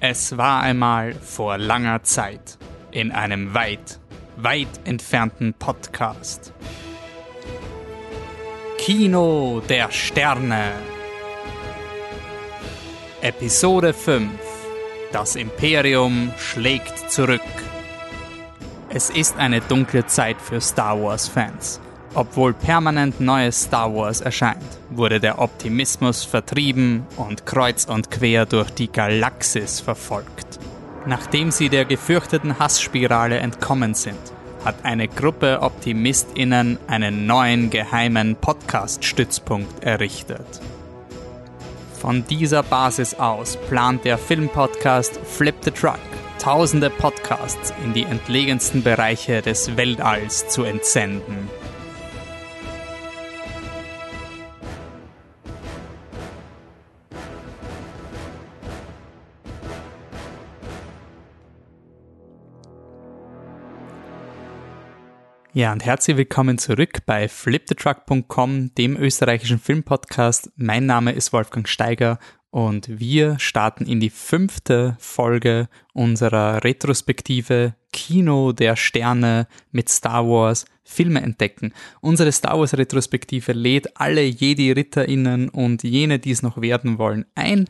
Es war einmal vor langer Zeit in einem weit, weit entfernten Podcast. Kino der Sterne. Episode 5. Das Imperium schlägt zurück. Es ist eine dunkle Zeit für Star Wars-Fans. Obwohl permanent neues Star Wars erscheint, wurde der Optimismus vertrieben und kreuz und quer durch die Galaxis verfolgt. Nachdem sie der gefürchteten Hassspirale entkommen sind, hat eine Gruppe OptimistInnen einen neuen geheimen Podcast-Stützpunkt errichtet. Von dieser Basis aus plant der Filmpodcast Flip the Truck tausende Podcasts in die entlegensten Bereiche des Weltalls zu entsenden. Ja, und herzlich willkommen zurück bei flipthetruck.com, dem österreichischen Filmpodcast. Mein Name ist Wolfgang Steiger und wir starten in die fünfte Folge unserer Retrospektive Kino der Sterne mit Star Wars Filme entdecken. Unsere Star Wars Retrospektive lädt alle Jedi-RitterInnen und jene, die es noch werden wollen, ein,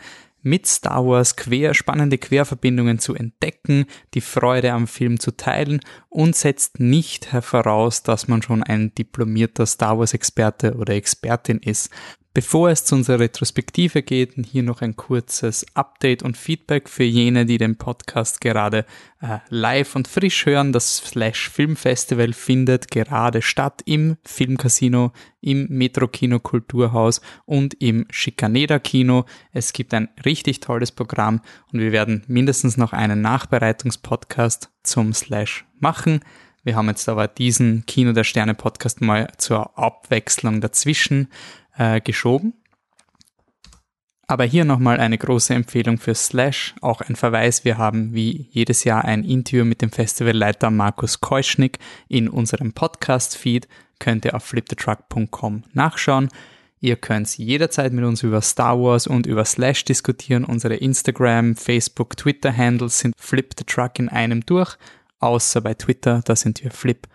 mit Star Wars quer, spannende Querverbindungen zu entdecken, die Freude am Film zu teilen und setzt nicht voraus, dass man schon ein diplomierter Star Wars Experte oder Expertin ist. Bevor es zu unserer Retrospektive geht, hier noch ein kurzes Update und Feedback für jene, die den Podcast gerade äh, live und frisch hören. Das Slash Film Festival findet gerade statt im Filmcasino, im Metro Kino Kulturhaus und im Schikaneda Kino. Es gibt ein richtig tolles Programm und wir werden mindestens noch einen Nachbereitungspodcast zum Slash machen. Wir haben jetzt aber diesen Kino der Sterne Podcast mal zur Abwechslung dazwischen äh, geschoben. Aber hier nochmal eine große Empfehlung für Slash, auch ein Verweis. Wir haben wie jedes Jahr ein Interview mit dem Festivalleiter Markus Keuschnick in unserem Podcast-Feed. Könnt ihr auf flipthetruck.com nachschauen. Ihr könnt jederzeit mit uns über Star Wars und über Slash diskutieren. Unsere Instagram, Facebook, Twitter-Handles sind Flip the Truck in einem durch, außer bei Twitter, da sind wir flip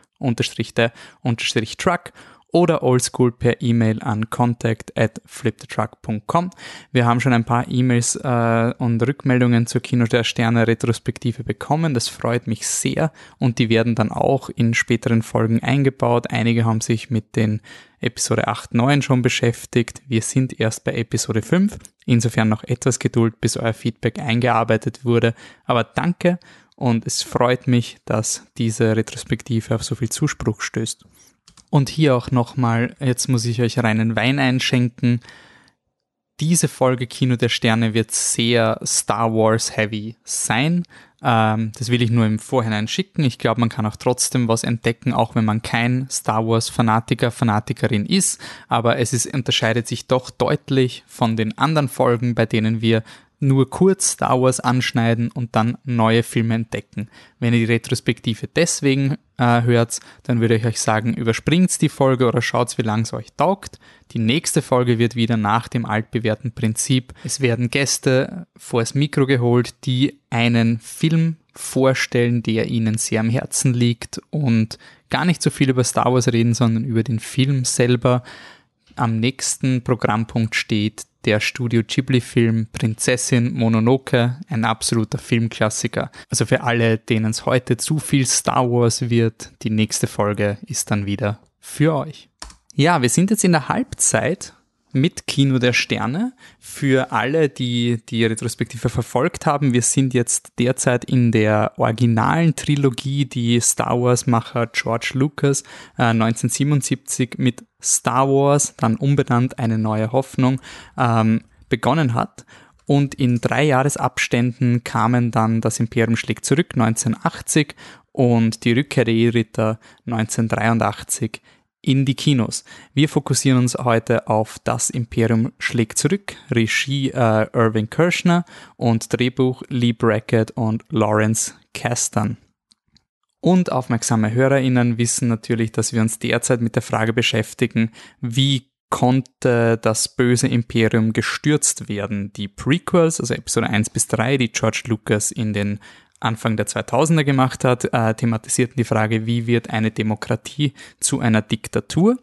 oder oldschool per E-Mail an contact at flipthetruck.com. Wir haben schon ein paar E-Mails äh, und Rückmeldungen zur Kino der Sterne Retrospektive bekommen. Das freut mich sehr und die werden dann auch in späteren Folgen eingebaut. Einige haben sich mit den Episode 8, 9 schon beschäftigt. Wir sind erst bei Episode 5. Insofern noch etwas Geduld, bis euer Feedback eingearbeitet wurde. Aber danke und es freut mich, dass diese Retrospektive auf so viel Zuspruch stößt. Und hier auch nochmal, jetzt muss ich euch reinen Wein einschenken. Diese Folge Kino der Sterne wird sehr Star Wars heavy sein. Ähm, das will ich nur im Vorhinein schicken. Ich glaube, man kann auch trotzdem was entdecken, auch wenn man kein Star Wars Fanatiker, Fanatikerin ist. Aber es ist, unterscheidet sich doch deutlich von den anderen Folgen, bei denen wir nur kurz Star Wars anschneiden und dann neue Filme entdecken. Wenn ihr die Retrospektive deswegen äh, hört, dann würde ich euch sagen, überspringt die Folge oder schaut, wie lange es euch taugt. Die nächste Folge wird wieder nach dem altbewährten Prinzip. Es werden Gäste vors Mikro geholt, die einen Film vorstellen, der ihnen sehr am Herzen liegt und gar nicht so viel über Star Wars reden, sondern über den Film selber. Am nächsten Programmpunkt steht der Studio Ghibli-Film Prinzessin Mononoke, ein absoluter Filmklassiker. Also für alle, denen es heute zu viel Star Wars wird, die nächste Folge ist dann wieder für euch. Ja, wir sind jetzt in der Halbzeit mit Kino der Sterne. Für alle, die die Retrospektive verfolgt haben, wir sind jetzt derzeit in der originalen Trilogie, die Star Wars-Macher George Lucas äh, 1977 mit Star Wars, dann umbenannt Eine neue Hoffnung, ähm, begonnen hat. Und in drei Jahresabständen kamen dann Das Imperium schlägt zurück 1980 und Die Rückkehr der ritter 1983 in die Kinos. Wir fokussieren uns heute auf Das Imperium schlägt zurück, Regie äh, Irving Kirschner und Drehbuch Lee Brackett und Lawrence Kasdan. Und aufmerksame HörerInnen wissen natürlich, dass wir uns derzeit mit der Frage beschäftigen, wie konnte das böse Imperium gestürzt werden. Die Prequels, also Episode 1 bis 3, die George Lucas in den Anfang der 2000er gemacht hat, äh, thematisierten die Frage, wie wird eine Demokratie zu einer Diktatur?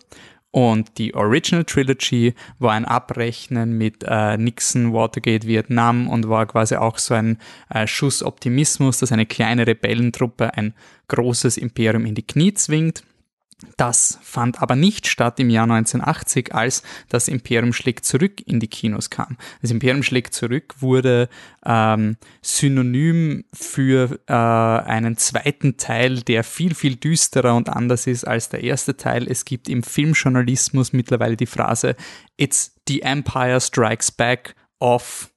Und die Original Trilogy war ein Abrechnen mit äh, Nixon, Watergate, Vietnam und war quasi auch so ein äh, Schuss Optimismus, dass eine kleine Rebellentruppe ein großes Imperium in die Knie zwingt. Das fand aber nicht statt im Jahr 1980, als das Imperium schlägt zurück in die Kinos kam. Das Imperium schlägt zurück wurde ähm, synonym für äh, einen zweiten Teil, der viel, viel düsterer und anders ist als der erste Teil. Es gibt im Filmjournalismus mittlerweile die Phrase It's the Empire Strikes Back of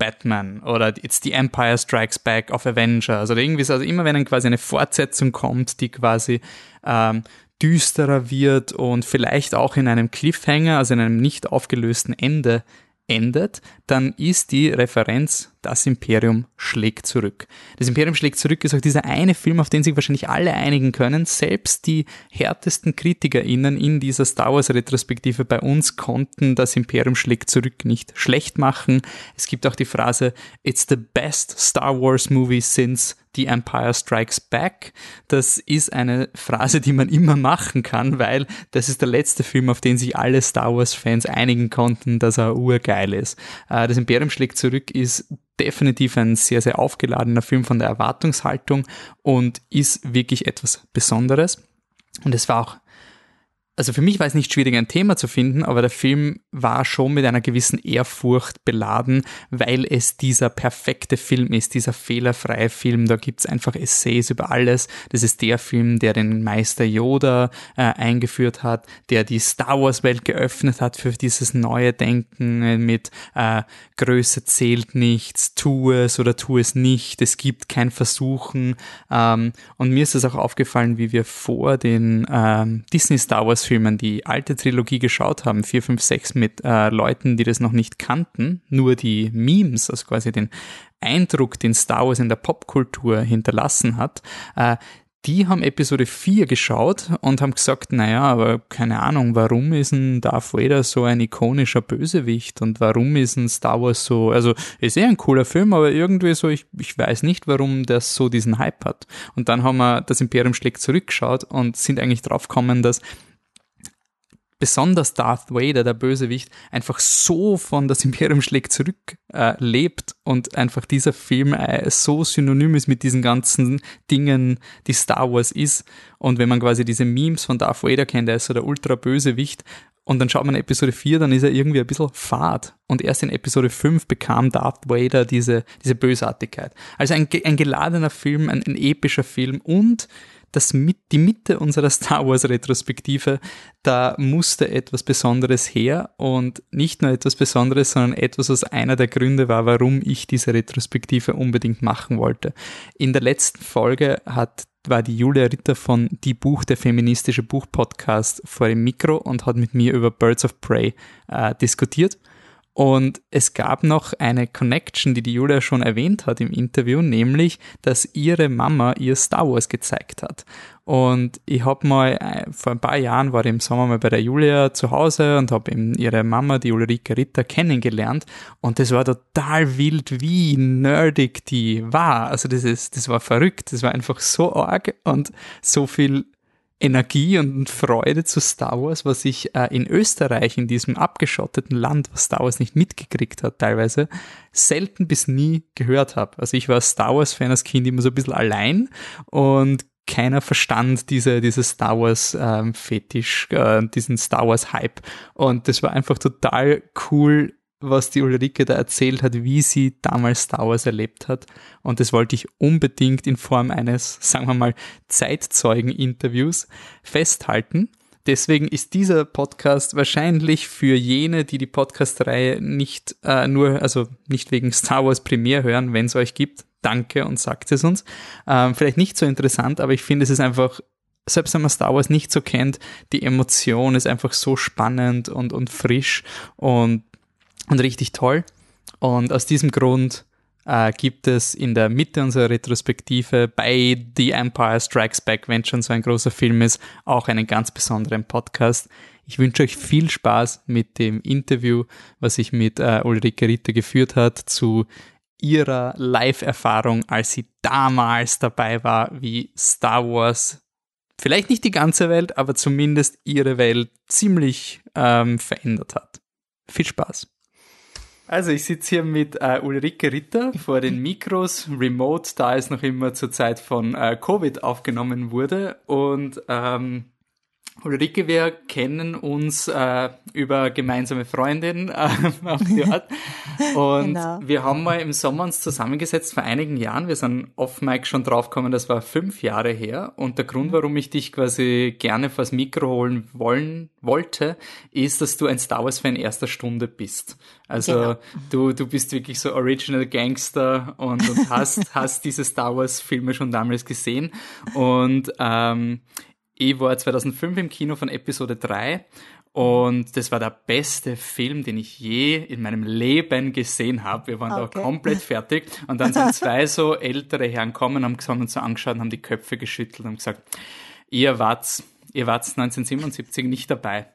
Batman oder It's the Empire Strikes Back of Avengers oder irgendwie so. Also immer wenn dann quasi eine Fortsetzung kommt, die quasi ähm, düsterer wird und vielleicht auch in einem Cliffhanger, also in einem nicht aufgelösten Ende endet, dann ist die Referenz Das Imperium schlägt zurück. Das Imperium schlägt zurück ist auch dieser eine Film, auf den sich wahrscheinlich alle einigen können. Selbst die härtesten KritikerInnen in dieser Star Wars Retrospektive bei uns konnten Das Imperium schlägt zurück nicht schlecht machen. Es gibt auch die Phrase It's the best Star Wars movie since The Empire Strikes Back. Das ist eine Phrase, die man immer machen kann, weil das ist der letzte Film, auf den sich alle Star Wars-Fans einigen konnten, dass er urgeil ist. Äh, das Imperium schlägt zurück ist definitiv ein sehr, sehr aufgeladener Film von der Erwartungshaltung und ist wirklich etwas Besonderes. Und es war auch also für mich war es nicht schwierig, ein Thema zu finden, aber der Film war schon mit einer gewissen Ehrfurcht beladen, weil es dieser perfekte Film ist, dieser fehlerfreie Film. Da gibt's einfach Essays über alles. Das ist der Film, der den Meister Yoda äh, eingeführt hat, der die Star Wars-Welt geöffnet hat für dieses neue Denken mit äh, Größe zählt nichts, tu es oder tu es nicht, es gibt kein Versuchen. Ähm, und mir ist es auch aufgefallen, wie wir vor den ähm, Disney Star Wars Filmen die alte Trilogie geschaut haben, 4, 5, 6 mit äh, Leuten, die das noch nicht kannten, nur die Memes, also quasi den Eindruck, den Star Wars in der Popkultur hinterlassen hat, äh, die haben Episode 4 geschaut und haben gesagt, naja, aber keine Ahnung, warum ist ein Darth Vader so ein ikonischer Bösewicht und warum ist ein Star Wars so, also ist eh ein cooler Film, aber irgendwie so, ich, ich weiß nicht, warum das so diesen Hype hat. Und dann haben wir das Imperium schlägt zurückgeschaut und sind eigentlich draufgekommen, dass besonders Darth Vader, der Bösewicht, einfach so von das Imperium schlägt zurück äh, lebt und einfach dieser Film äh, so synonym ist mit diesen ganzen Dingen, die Star Wars ist. Und wenn man quasi diese Memes von Darth Vader kennt, der ist so der Ultra-Bösewicht, und dann schaut man Episode 4, dann ist er irgendwie ein bisschen fad. Und erst in Episode 5 bekam Darth Vader diese, diese Bösartigkeit. Also ein, ein geladener Film, ein, ein epischer Film und das mit, die Mitte unserer Star Wars Retrospektive, da musste etwas Besonderes her und nicht nur etwas Besonderes, sondern etwas, was einer der Gründe war, warum ich diese Retrospektive unbedingt machen wollte. In der letzten Folge hat war die Julia Ritter von Die Buch, der feministische Buch-Podcast vor dem Mikro und hat mit mir über Birds of Prey äh, diskutiert. Und es gab noch eine Connection, die die Julia schon erwähnt hat im Interview, nämlich, dass ihre Mama ihr Star Wars gezeigt hat. Und ich habe mal, äh, vor ein paar Jahren war ich im Sommer mal bei der Julia zu Hause und habe eben ihre Mama, die Ulrike Ritter, kennengelernt. Und das war total wild, wie nerdig die war. Also das ist, das war verrückt. Das war einfach so arg und so viel Energie und Freude zu Star Wars, was ich äh, in Österreich, in diesem abgeschotteten Land, was Star Wars nicht mitgekriegt hat, teilweise selten bis nie gehört habe. Also ich war Star Wars-Fan als Kind immer so ein bisschen allein und keiner verstand diese, diese Star Wars ähm, Fetisch, äh, diesen Star Wars Hype. Und das war einfach total cool, was die Ulrike da erzählt hat, wie sie damals Star Wars erlebt hat. Und das wollte ich unbedingt in Form eines, sagen wir mal, Zeitzeugen-Interviews festhalten. Deswegen ist dieser Podcast wahrscheinlich für jene, die die Podcast-Reihe nicht äh, nur, also nicht wegen Star Wars primär hören, wenn es euch gibt, danke und sagt es uns. Ähm, vielleicht nicht so interessant, aber ich finde, es ist einfach selbst wenn man Star Wars nicht so kennt, die Emotion ist einfach so spannend und, und frisch und und richtig toll. Und aus diesem Grund äh, gibt es in der Mitte unserer Retrospektive bei The Empire Strikes Back, wenn schon so ein großer Film ist, auch einen ganz besonderen Podcast, Ich wünsche euch viel Spaß mit dem Interview, was ich mit äh, Ulrike Ritter geführt hat zu ihrer Live-Erfahrung, als sie damals dabei war, wie Star Wars vielleicht nicht die ganze Welt, aber zumindest ihre Welt ziemlich ähm, verändert hat. Viel Spaß. Also ich sitze hier mit äh, Ulrike Ritter vor den Mikros, remote, da es noch immer zur Zeit von äh, Covid aufgenommen wurde. Und ähm, Ulrike, wir kennen uns äh, über gemeinsame Freundin äh, auf die Art. Und genau. wir haben mal im Sommer uns zusammengesetzt vor einigen Jahren. Wir sind off Mike schon draufgekommen, das war fünf Jahre her. Und der Grund, mhm. warum ich dich quasi gerne vors Mikro holen wollen wollte, ist, dass du ein Star Wars Fan erster Stunde bist. Also genau. du, du bist wirklich so Original Gangster und, und hast, hast diese Star Wars Filme schon damals gesehen. Und ähm, ich war 2005 im Kino von Episode 3 und das war der beste Film, den ich je in meinem Leben gesehen habe. Wir waren okay. da komplett fertig. Und dann sind zwei so ältere Herren kommen, haben, haben uns so angeschaut und haben die Köpfe geschüttelt und gesagt, ihr wart, ihr wart 1977 nicht dabei.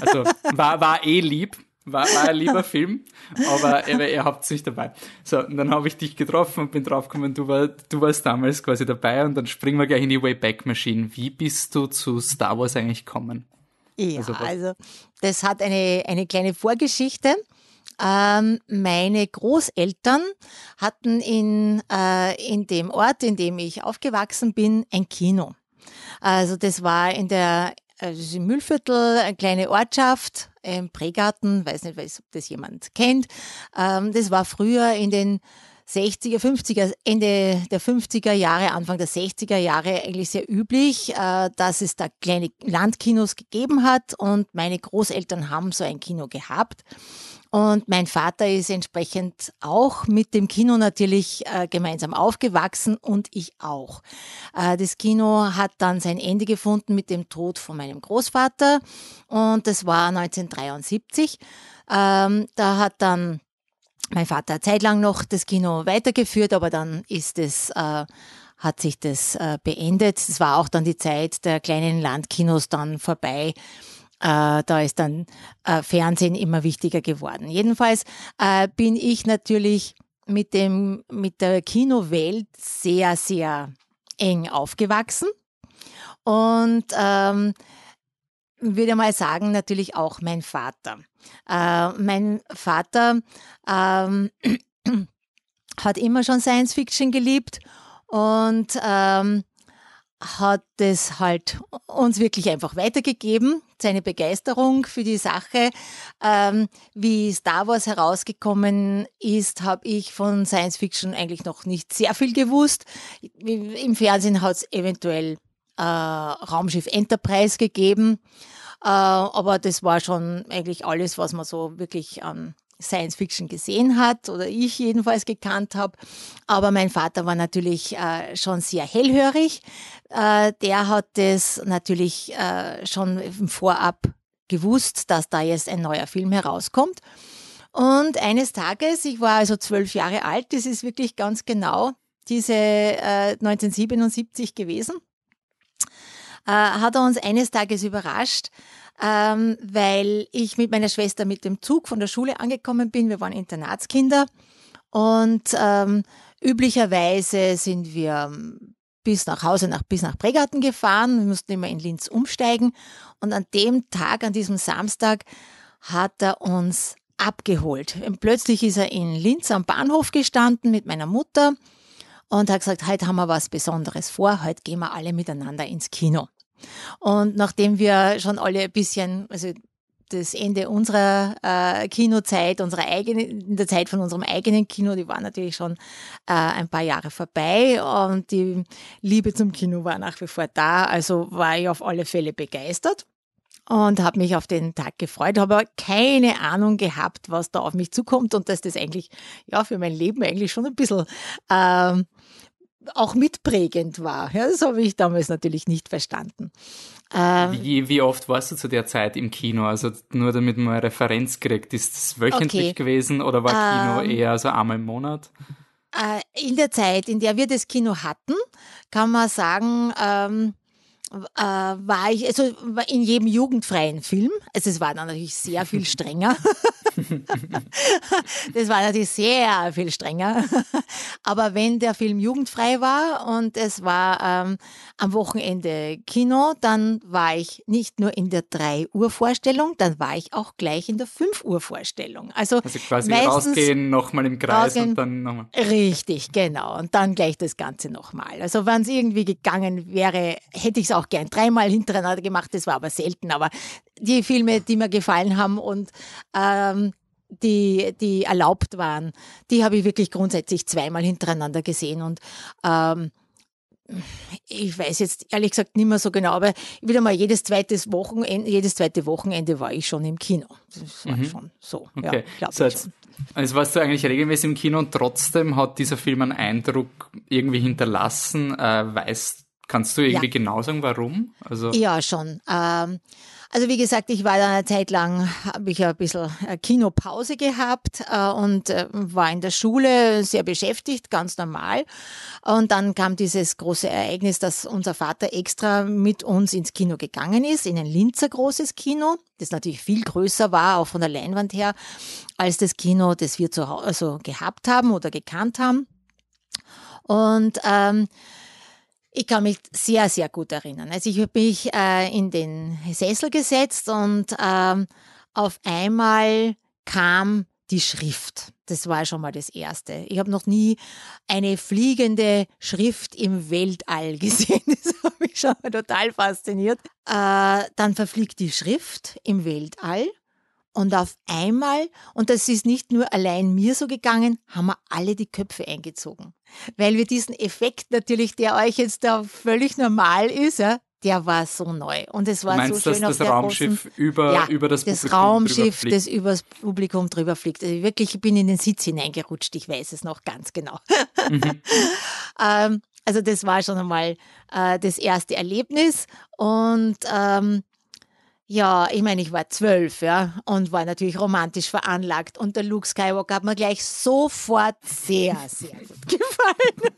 Also war, war eh lieb, war, war ein lieber Film, aber ihr, ihr habt es nicht dabei. So, und dann habe ich dich getroffen und bin draufgekommen, du, war, du warst damals quasi dabei und dann springen wir gleich in die Wayback Machine. Wie bist du zu Star Wars eigentlich gekommen? Ja, also, also das hat eine, eine kleine Vorgeschichte. Ähm, meine Großeltern hatten in, äh, in dem Ort, in dem ich aufgewachsen bin, ein Kino. Also das war in der also das ist im Müllviertel, eine kleine Ortschaft, im Prägarten, weiß nicht, ob das jemand kennt. Ähm, das war früher in den 60er, 50er, Ende der 50er Jahre, Anfang der 60er Jahre eigentlich sehr üblich, äh, dass es da kleine Landkinos gegeben hat und meine Großeltern haben so ein Kino gehabt. Und mein Vater ist entsprechend auch mit dem Kino natürlich äh, gemeinsam aufgewachsen und ich auch. Äh, das Kino hat dann sein Ende gefunden mit dem Tod von meinem Großvater und das war 1973. Ähm, da hat dann mein Vater zeitlang noch das Kino weitergeführt, aber dann ist es äh, hat sich das äh, beendet. Es war auch dann die Zeit der kleinen Landkinos dann vorbei. Äh, da ist dann äh, Fernsehen immer wichtiger geworden. Jedenfalls äh, bin ich natürlich mit dem, mit der Kinowelt sehr, sehr eng aufgewachsen und ähm, würde mal sagen, natürlich auch mein Vater. Äh, mein Vater ähm, hat immer schon Science Fiction geliebt und ähm, hat es halt uns wirklich einfach weitergegeben, seine Begeisterung für die Sache. Ähm, wie Star Wars herausgekommen ist, habe ich von Science Fiction eigentlich noch nicht sehr viel gewusst. Im Fernsehen hat es eventuell äh, Raumschiff Enterprise gegeben, äh, aber das war schon eigentlich alles, was man so wirklich an Science Fiction gesehen hat oder ich jedenfalls gekannt habe. Aber mein Vater war natürlich äh, schon sehr hellhörig. Äh, der hat es natürlich äh, schon im Vorab gewusst, dass da jetzt ein neuer Film herauskommt. Und eines Tages, ich war also zwölf Jahre alt, das ist wirklich ganz genau diese 1977 äh, gewesen, äh, hat er uns eines Tages überrascht, ähm, weil ich mit meiner Schwester mit dem Zug von der Schule angekommen bin. Wir waren Internatskinder und ähm, üblicherweise sind wir ähm, bis nach Hause, nach, bis nach Pregarten gefahren. Wir mussten immer in Linz umsteigen. Und an dem Tag, an diesem Samstag, hat er uns abgeholt. Und plötzlich ist er in Linz am Bahnhof gestanden mit meiner Mutter und hat gesagt, heute haben wir was Besonderes vor, heute gehen wir alle miteinander ins Kino. Und nachdem wir schon alle ein bisschen, also das Ende unserer äh, Kinozeit, unserer eigenen, in der Zeit von unserem eigenen Kino, die war natürlich schon äh, ein paar Jahre vorbei und die Liebe zum Kino war nach wie vor da. Also war ich auf alle Fälle begeistert und habe mich auf den Tag gefreut, habe aber keine Ahnung gehabt, was da auf mich zukommt und dass das eigentlich ja für mein Leben eigentlich schon ein bisschen ähm, auch mitprägend war. Ja, das habe ich damals natürlich nicht verstanden. Ähm, wie, wie oft warst du zu der Zeit im Kino? Also nur damit man eine Referenz kriegt. Ist es wöchentlich okay. gewesen oder war Kino ähm, eher so einmal im Monat? Äh, in der Zeit, in der wir das Kino hatten, kann man sagen, ähm, äh, war ich, also in jedem jugendfreien Film, also es war dann natürlich sehr viel strenger. das war natürlich sehr viel strenger. Aber wenn der Film jugendfrei war und es war ähm, am Wochenende Kino, dann war ich nicht nur in der 3 Uhr Vorstellung, dann war ich auch gleich in der 5 Uhr Vorstellung. Also, also quasi rausgehen, nochmal im Kreis rausgehen, und dann nochmal. Richtig, genau. Und dann gleich das Ganze nochmal. Also wenn es irgendwie gegangen wäre, hätte ich es auch gern dreimal hintereinander gemacht. Das war aber selten. Aber die Filme, die mir gefallen haben und ähm, die, die erlaubt waren, die habe ich wirklich grundsätzlich zweimal hintereinander gesehen. Und ähm, ich weiß jetzt ehrlich gesagt nicht mehr so genau, aber wieder mal jedes zweites Wochenende, jedes zweite Wochenende war ich schon im Kino. Das war mhm. schon so. Okay. Ja, so jetzt, also warst du eigentlich regelmäßig im Kino und trotzdem hat dieser Film einen Eindruck irgendwie hinterlassen. Äh, weißt, kannst du irgendwie ja. genau sagen, warum? Also ja, schon. Ähm, also wie gesagt, ich war da eine Zeit lang, habe ich ein bisschen Kinopause gehabt äh, und äh, war in der Schule sehr beschäftigt, ganz normal. Und dann kam dieses große Ereignis, dass unser Vater extra mit uns ins Kino gegangen ist, in ein Linzer großes Kino, das natürlich viel größer war, auch von der Leinwand her, als das Kino, das wir zu Hause also gehabt haben oder gekannt haben. Und ähm, ich kann mich sehr, sehr gut erinnern. Also ich habe mich äh, in den Sessel gesetzt und ähm, auf einmal kam die Schrift. Das war schon mal das Erste. Ich habe noch nie eine fliegende Schrift im Weltall gesehen. Das hat mich schon mal total fasziniert. Äh, dann verfliegt die Schrift im Weltall und auf einmal, und das ist nicht nur allein mir so gegangen, haben wir alle die Köpfe eingezogen. Weil wir diesen Effekt natürlich, der euch jetzt da völlig normal ist, ja, der war so neu. Und es war Meinst, so schön dass das Raumschiff großen, über, ja, über das, das Publikum Raumschiff, das über das Publikum drüber fliegt. Also wirklich, ich bin in den Sitz hineingerutscht, ich weiß es noch ganz genau. Mhm. ähm, also das war schon einmal äh, das erste Erlebnis. Und ähm, ja, ich meine, ich war zwölf, ja, und war natürlich romantisch veranlagt. Und der Luke Skywalker hat mir gleich sofort sehr, sehr gut gefallen.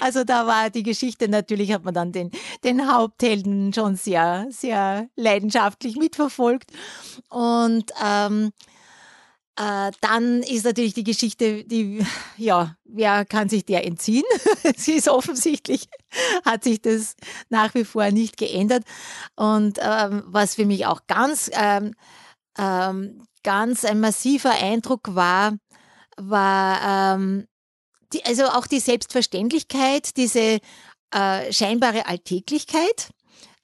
also da war die Geschichte natürlich, hat man dann den, den Haupthelden schon sehr, sehr leidenschaftlich mitverfolgt. Und ähm, äh, dann ist natürlich die Geschichte, die, ja, wer kann sich der entziehen? Sie ist offensichtlich, hat sich das nach wie vor nicht geändert. Und ähm, was für mich auch ganz, ähm, ähm, ganz ein massiver Eindruck war, war ähm, die, also auch die Selbstverständlichkeit, diese äh, scheinbare Alltäglichkeit.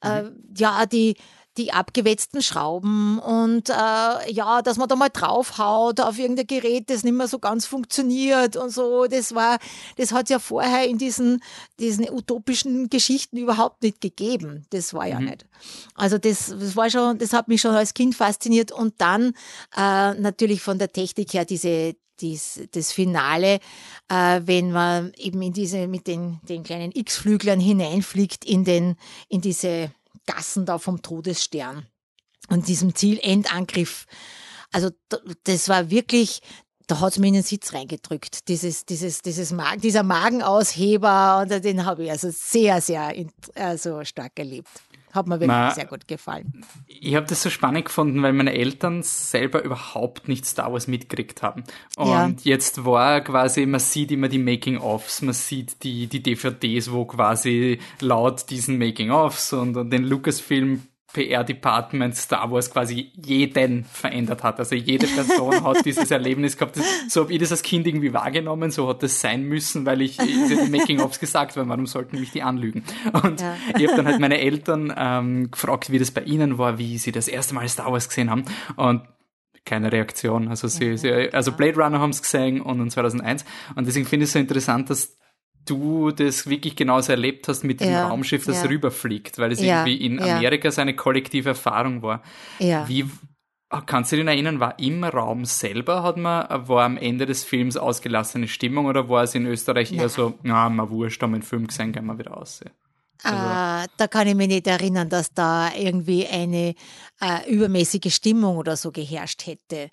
Äh, mhm. ja, die, die abgewetzten Schrauben und äh, ja, dass man da mal draufhaut auf irgendein Gerät, das nicht mehr so ganz funktioniert und so. Das war, das hat es ja vorher in diesen, diesen utopischen Geschichten überhaupt nicht gegeben. Das war ja mhm. nicht. Also das, das war schon, das hat mich schon als Kind fasziniert und dann äh, natürlich von der Technik her diese dies, das Finale, äh, wenn man eben in diese mit den, den kleinen X-Flüglern hineinfliegt in den in diese Gassen da vom Todesstern und diesem Zielendangriff. Also das war wirklich, da hat es mir in den Sitz reingedrückt. Dieses, dieses, dieses Magen, dieser Magenausheber, den habe ich also sehr, sehr also stark erlebt. Hat mir wirklich Na, sehr gut gefallen. Ich habe das so spannend gefunden, weil meine Eltern selber überhaupt nicht Star Wars mitgekriegt haben. Und ja. jetzt war quasi, man sieht immer die Making-ofs, man sieht die, die DVDs, wo quasi laut diesen Making-ofs und, und den Lucasfilm PR-Department Star Wars quasi jeden verändert hat. Also jede Person hat dieses Erlebnis gehabt. So habe ich das als Kind irgendwie wahrgenommen, so hat das sein müssen, weil ich die Making-ofs gesagt habe, warum sollten mich die anlügen? Und ja. ich habe dann halt meine Eltern ähm, gefragt, wie das bei ihnen war, wie sie das erste Mal Star Wars gesehen haben. Und keine Reaktion. Also sie, sie also Blade Runner haben es gesehen und 2001. Und deswegen finde ich es so interessant, dass du das wirklich genauso erlebt hast mit diesem ja, Raumschiff, das ja. rüberfliegt, weil es ja, irgendwie in Amerika seine kollektive Erfahrung war. Ja. Wie kannst du dich erinnern, war im Raum selber, hat man, war am Ende des Films ausgelassene Stimmung oder war es in Österreich Nein. eher so, na, mal wurscht, haben wir einen Film gesehen, gehen wir wieder aus? Also. Äh, da kann ich mich nicht erinnern, dass da irgendwie eine äh, übermäßige Stimmung oder so geherrscht hätte.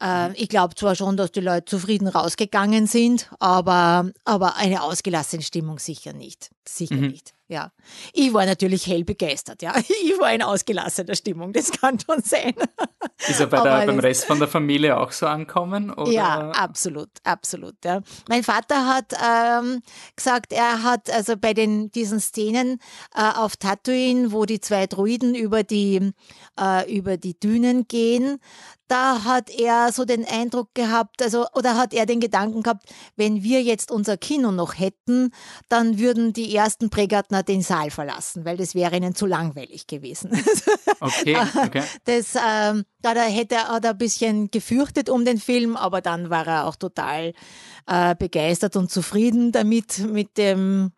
Äh, ich glaube zwar schon, dass die Leute zufrieden rausgegangen sind, aber, aber eine ausgelassene Stimmung sicher nicht. Sicher mhm. nicht. Ja. Ich war natürlich hell begeistert, ja. Ich war in ausgelassener Stimmung, das kann schon sein. Ist er bei der, beim Rest von der Familie auch so ankommen? Oder? Ja, absolut, absolut. Ja. Mein Vater hat ähm, gesagt, er hat also bei den, diesen Szenen äh, auf Tatooine, wo die zwei Druiden über die, äh, über die Dünen gehen, da hat er so den Eindruck gehabt, also, oder hat er den Gedanken gehabt, wenn wir jetzt unser Kino noch hätten, dann würden die ersten Prägärtner den Saal verlassen, weil das wäre ihnen zu langweilig gewesen. Okay, okay. Das, ähm, da hätte er, ein bisschen gefürchtet um den Film, aber dann war er auch total äh, begeistert und zufrieden damit, mit dem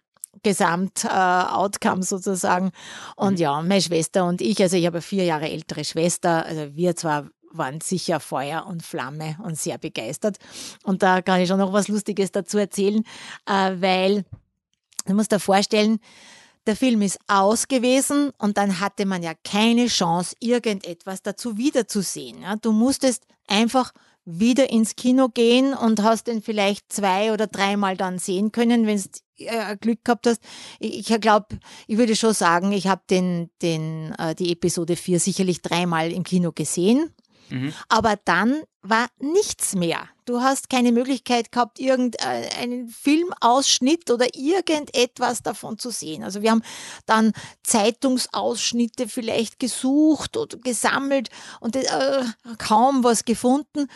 Gesamt-Outcome äh, sozusagen. Und mhm. ja, meine Schwester und ich, also ich habe vier Jahre ältere Schwester, also wir zwar waren sicher Feuer und Flamme und sehr begeistert. Und da kann ich schon noch was Lustiges dazu erzählen, äh, weil du musst dir vorstellen, der Film ist aus gewesen und dann hatte man ja keine Chance, irgendetwas dazu wiederzusehen. Du musstest einfach wieder ins Kino gehen und hast den vielleicht zwei oder dreimal dann sehen können, wenn du äh, Glück gehabt hast. Ich, glaube, ich würde schon sagen, ich habe den, den, äh, die Episode 4 sicherlich dreimal im Kino gesehen Mhm. Aber dann war nichts mehr. Du hast keine Möglichkeit gehabt, irgendeinen Filmausschnitt oder irgendetwas davon zu sehen. Also wir haben dann Zeitungsausschnitte vielleicht gesucht oder gesammelt und äh, kaum was gefunden.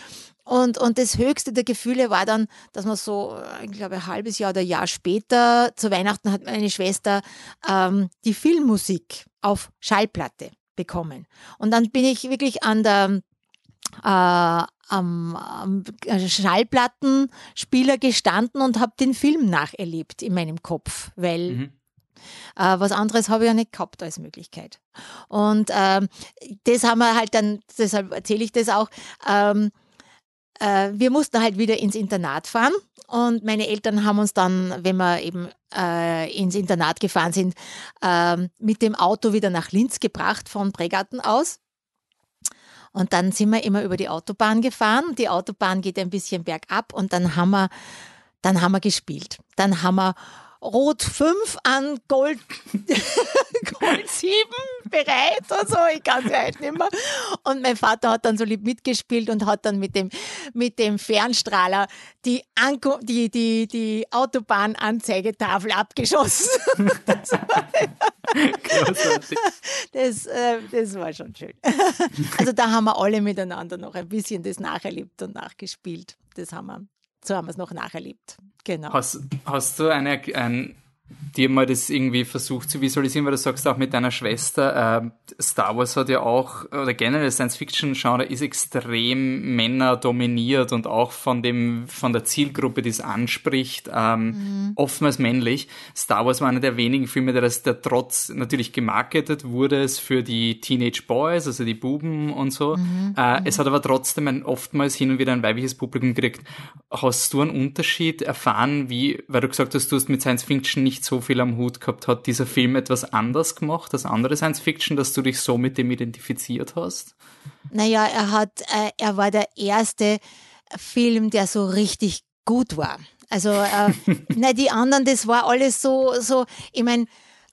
Und, und das höchste der Gefühle war dann, dass man so, äh, ich glaube, ein halbes Jahr oder ein Jahr später, zu Weihnachten hat meine Schwester ähm, die Filmmusik auf Schallplatte bekommen. Und dann bin ich wirklich an der äh, am, am Schallplattenspieler gestanden und habe den Film nacherlebt in meinem Kopf, weil mhm. äh, was anderes habe ich ja nicht gehabt als Möglichkeit. Und ähm, das haben wir halt dann, deshalb erzähle ich das auch. Ähm, äh, wir mussten halt wieder ins Internat fahren und meine Eltern haben uns dann, wenn wir eben äh, ins Internat gefahren sind, äh, mit dem Auto wieder nach Linz gebracht von Pregarten aus. Und dann sind wir immer über die Autobahn gefahren. Die Autobahn geht ein bisschen bergab und dann haben wir, dann haben wir gespielt. Dann haben wir Rot 5 an Gold, Gold 7 bereit und so, ich kann es halt nicht mehr. Und mein Vater hat dann so lieb mitgespielt und hat dann mit dem, mit dem Fernstrahler die, Anko die, die, die Autobahnanzeigetafel abgeschossen. das, war, das, äh, das war schon schön. Also da haben wir alle miteinander noch ein bisschen das nacherlebt und nachgespielt. Das haben wir, so haben wir es noch nacherlebt. Genau. Hast, hast du eine, ein, dir mal das irgendwie versucht zu visualisieren, weil du sagst auch mit deiner Schwester, äh, Star Wars hat ja auch, oder generell Science-Fiction-Genre ist extrem Männer dominiert und auch von dem, von der Zielgruppe, die es anspricht, ähm, mhm. oftmals männlich. Star Wars war einer der wenigen Filme, der, das, der trotz natürlich gemarketet wurde es für die Teenage Boys, also die Buben und so. Mhm. Äh, es hat aber trotzdem ein, oftmals hin und wieder ein weibliches Publikum gekriegt. Hast du einen Unterschied erfahren, wie, weil du gesagt hast, du hast mit Science-Fiction nicht nicht so viel am Hut gehabt, hat dieser Film etwas anders gemacht als andere Science Fiction, dass du dich so mit dem identifiziert hast? Naja, er hat, äh, er war der erste Film, der so richtig gut war. Also, äh, na, die anderen, das war alles so, so, ich meine,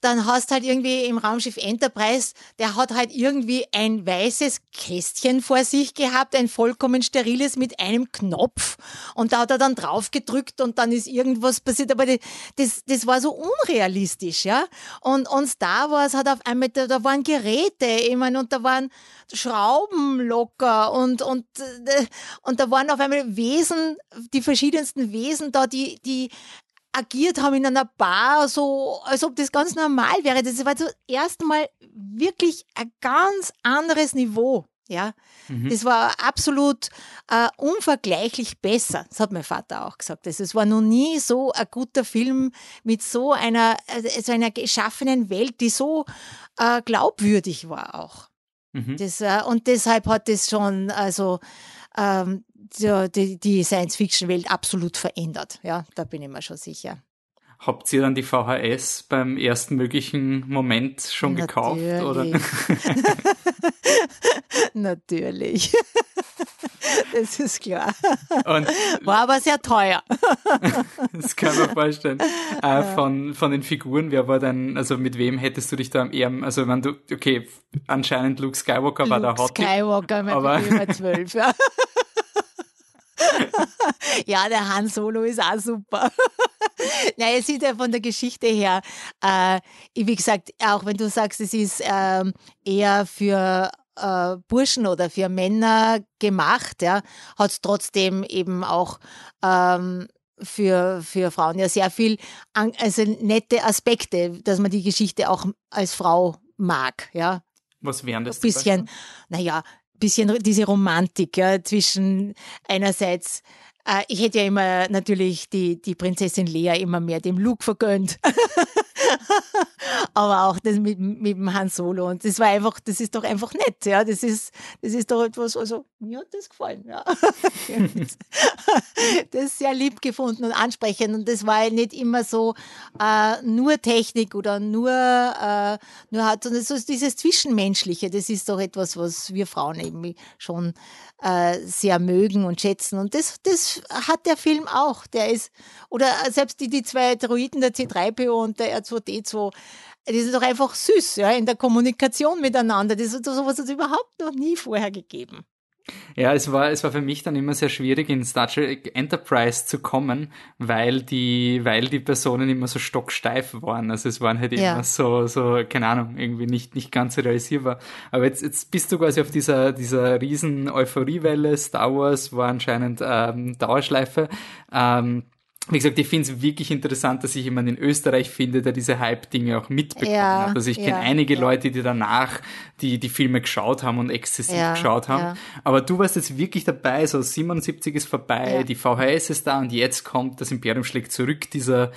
dann hast halt irgendwie im Raumschiff Enterprise, der hat halt irgendwie ein weißes Kästchen vor sich gehabt, ein vollkommen steriles mit einem Knopf und da hat er dann drauf gedrückt und dann ist irgendwas passiert, aber das, das war so unrealistisch, ja. Und, und Star Wars hat auf einmal, da, da waren Geräte, ich meine, und da waren Schrauben locker und, und, äh, und da waren auf einmal Wesen, die verschiedensten Wesen da, die, die agiert haben in einer Bar, so als ob das ganz normal wäre. Das war zum ersten Mal wirklich ein ganz anderes Niveau. Ja, mhm. das war absolut äh, unvergleichlich besser. Das hat mein Vater auch gesagt. Also, es war noch nie so ein guter Film mit so einer, äh, so einer geschaffenen Welt, die so äh, glaubwürdig war auch. Mhm. Das, äh, und deshalb hat es schon, also ähm, die, die Science-Fiction-Welt absolut verändert. Ja, da bin ich mir schon sicher. Habt ihr dann die VHS beim ersten möglichen Moment schon Natürlich. gekauft? Oder? Natürlich. das ist klar. Und War aber sehr teuer. das kann man vorstellen. Äh, von, von den Figuren, wer war denn, also mit wem hättest du dich da am eher, also wenn du, okay, anscheinend Luke Skywalker Luke war der Hot. Skywalker mit aber über zwölf, ja. ja, der Han Solo ist auch super. naja, es ist ja von der Geschichte her, äh, wie gesagt, auch wenn du sagst, es ist äh, eher für äh, Burschen oder für Männer gemacht, ja, hat es trotzdem eben auch ähm, für, für Frauen ja sehr viel, an, also nette Aspekte, dass man die Geschichte auch als Frau mag, ja. Was wären das? Ein bisschen, naja, bisschen diese Romantik ja, zwischen einerseits äh, ich hätte ja immer natürlich die, die Prinzessin Lea immer mehr dem Luke vergönnt. Aber auch das mit, mit dem Han Solo. Und das war einfach, das ist doch einfach nett, ja. Das ist, das ist doch etwas, also, mir hat das gefallen, ja. das ist sehr lieb gefunden und ansprechend. Und das war nicht immer so äh, nur Technik oder nur, äh, nur hat, sondern so dieses Zwischenmenschliche, das ist doch etwas, was wir Frauen eben schon äh, sehr mögen und schätzen. Und das, das hat der Film auch. Der ist, oder selbst die, die zwei Droiden, der C3PO und der R2D2, die sind doch einfach süß, ja, in der Kommunikation miteinander. Das ist sowas hat es überhaupt noch nie vorher gegeben. Ja, es war, es war für mich dann immer sehr schwierig, in Star Trek Enterprise zu kommen, weil die, weil die Personen immer so stocksteif waren. Also es waren halt ja. immer so, so, keine Ahnung, irgendwie nicht, nicht ganz realisierbar. Aber jetzt, jetzt bist du quasi auf dieser, dieser riesen Euphoriewelle. Star Wars war anscheinend ähm, Dauerschleife. Ähm, wie gesagt, ich finde es wirklich interessant, dass ich jemanden in Österreich finde, der diese Hype-Dinge auch mitbekommen ja, hat. Also ich kenne ja, einige ja. Leute, die danach die, die Filme geschaut haben und exzessiv geschaut haben. Aber du warst jetzt wirklich dabei, so 77 ist vorbei, die VHS ist da und jetzt kommt das Imperium schlägt zurück. Dieser,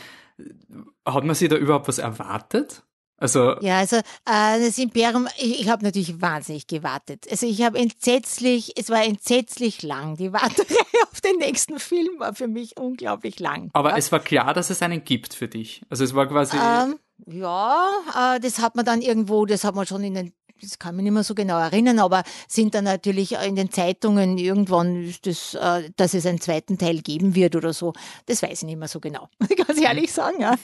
hat man sich da überhaupt was erwartet? Also ja, also äh, das Imperium, ich, ich habe natürlich wahnsinnig gewartet. Also ich habe entsetzlich, es war entsetzlich lang. Die Warterei auf den nächsten Film war für mich unglaublich lang. Aber ja. es war klar, dass es einen gibt für dich. Also es war quasi. Ähm, ja, äh, das hat man dann irgendwo, das hat man schon in den das kann mich nicht mehr so genau erinnern, aber sind dann natürlich in den Zeitungen irgendwann, das, äh, dass es einen zweiten Teil geben wird oder so. Das weiß ich nicht mehr so genau, ganz ehrlich sagen. Ja.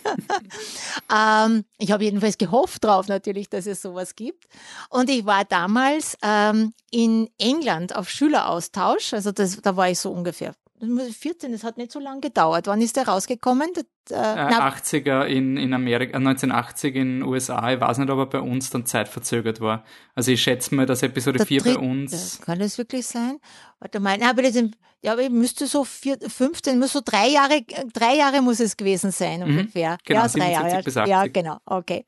ähm, ich habe jedenfalls gehofft drauf natürlich, dass es sowas gibt. Und ich war damals ähm, in England auf Schüleraustausch, also das, da war ich so ungefähr 14, es hat nicht so lange gedauert. Wann ist der rausgekommen? Der, äh, 80er in, in Amerika, 1980 äh, in den USA. Ich weiß nicht, ob er bei uns dann zeitverzögert war. Also ich schätze mal, dass Episode der 4 dritte, bei uns. Kann das wirklich sein? Warte mal, aber das, ja, aber ich müsste so vier, 15, muss so drei Jahre, drei Jahre muss es gewesen sein mhm, ungefähr. Genau, ja, drei Jahre. Bis 80. Ja, genau, okay.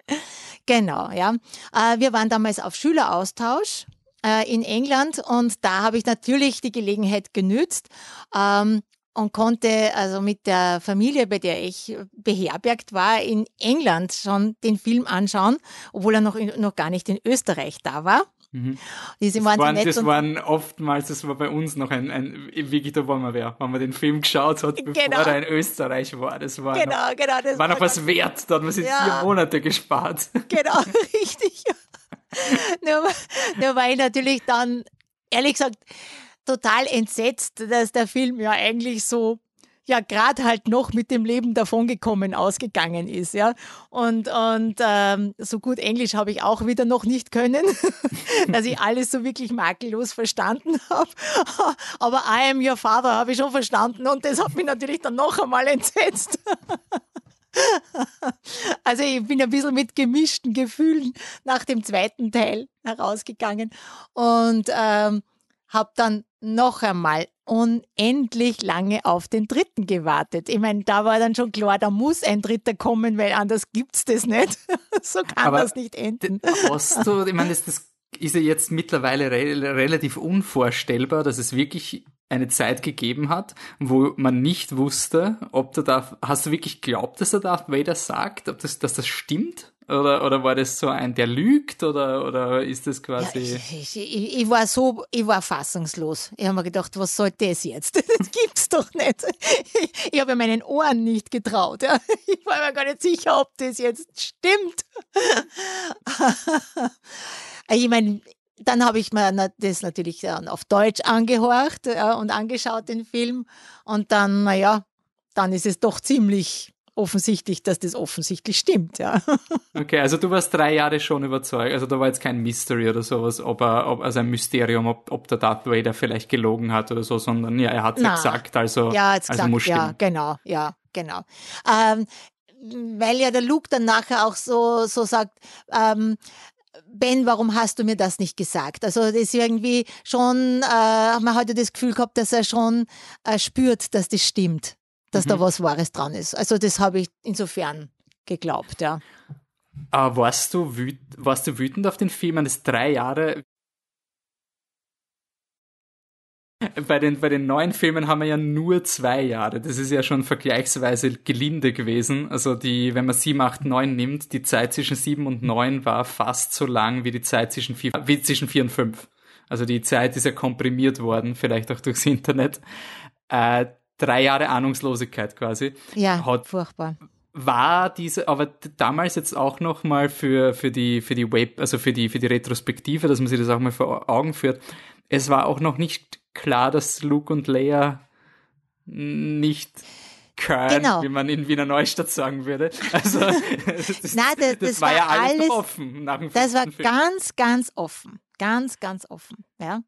Genau, ja. Äh, wir waren damals auf Schüleraustausch äh, in England und da habe ich natürlich die Gelegenheit genützt ähm, und konnte also mit der Familie, bei der ich beherbergt war, in England schon den Film anschauen, obwohl er noch, noch gar nicht in Österreich da war. Mhm. das, waren, das waren oftmals, das war bei uns noch ein, ein wirklich, da waren wir wer, wenn man den Film geschaut hat, bevor genau. er in Österreich war. Das war genau, noch, genau, das war noch was wert, da hat man sich ja. vier Monate gespart. Genau, richtig nur, nur ich natürlich dann, ehrlich gesagt, total entsetzt, dass der Film ja eigentlich so ja gerade halt noch mit dem Leben davongekommen ausgegangen ist, ja. Und, und ähm, so gut Englisch habe ich auch wieder noch nicht können, dass ich alles so wirklich makellos verstanden habe. Aber I am your father habe ich schon verstanden und das hat mich natürlich dann noch einmal entsetzt. Also ich bin ein bisschen mit gemischten Gefühlen nach dem zweiten Teil herausgegangen und ähm, habe dann noch einmal unendlich lange auf den dritten gewartet. Ich meine, da war dann schon klar, da muss ein dritter kommen, weil anders gibt es das nicht. so kann Aber das nicht enden. Hast du, ich meine, das, das ist ja jetzt mittlerweile re relativ unvorstellbar, dass es wirklich eine Zeit gegeben hat, wo man nicht wusste, ob der Darth, hast du wirklich glaubt, dass der Darth Vader sagt, ob das, dass das stimmt? Oder, oder war das so ein, der lügt? Oder, oder ist das quasi. Ja, ich, ich, ich, war so, ich war fassungslos. Ich habe mir gedacht, was soll das jetzt? Das gibt's doch nicht. Ich, ich habe meinen Ohren nicht getraut. Ja. Ich war mir gar nicht sicher, ob das jetzt stimmt. Ich meine, dann habe ich mir das natürlich dann auf Deutsch angehorcht ja, und angeschaut, den Film. Und dann, naja, dann ist es doch ziemlich offensichtlich, dass das offensichtlich stimmt, ja. Okay, also du warst drei Jahre schon überzeugt, also da war jetzt kein Mystery oder sowas, ob er, ob, also ein Mysterium, ob, ob der Darth Vader vielleicht gelogen hat oder so, sondern ja, er hat es ja gesagt, also, ja, also gesagt, muss stimmen. Ja, genau, ja, genau. Ähm, weil ja der Luke dann nachher auch so, so sagt, ähm, Ben, warum hast du mir das nicht gesagt? Also das ist irgendwie schon, äh, man hat ja das Gefühl gehabt, dass er schon äh, spürt, dass das stimmt dass mhm. da was Wahres dran ist. Also das habe ich insofern geglaubt, ja. Aber warst du, warst du wütend auf den Film? Das drei Jahre. Bei den, bei den neuen Filmen haben wir ja nur zwei Jahre. Das ist ja schon vergleichsweise gelinde gewesen. Also die, wenn man 7, 8, 9 nimmt, die Zeit zwischen 7 und 9 war fast so lang wie die Zeit zwischen 4, wie zwischen 4 und 5. Also die Zeit ist ja komprimiert worden, vielleicht auch durchs Internet. Äh, drei Jahre Ahnungslosigkeit quasi. Ja, hat, furchtbar. War diese, aber damals jetzt auch noch mal für, für die, für die Web, also für die, für die Retrospektive, dass man sich das auch mal vor Augen führt. Es war auch noch nicht klar, dass Luke und Leia nicht können, genau. wie man in Wiener Neustadt sagen würde. Also, das, Nein, das, das, das war, war, ja alles offen. Nach dem das war Film. ganz, ganz offen. Ganz, ganz offen. Ja.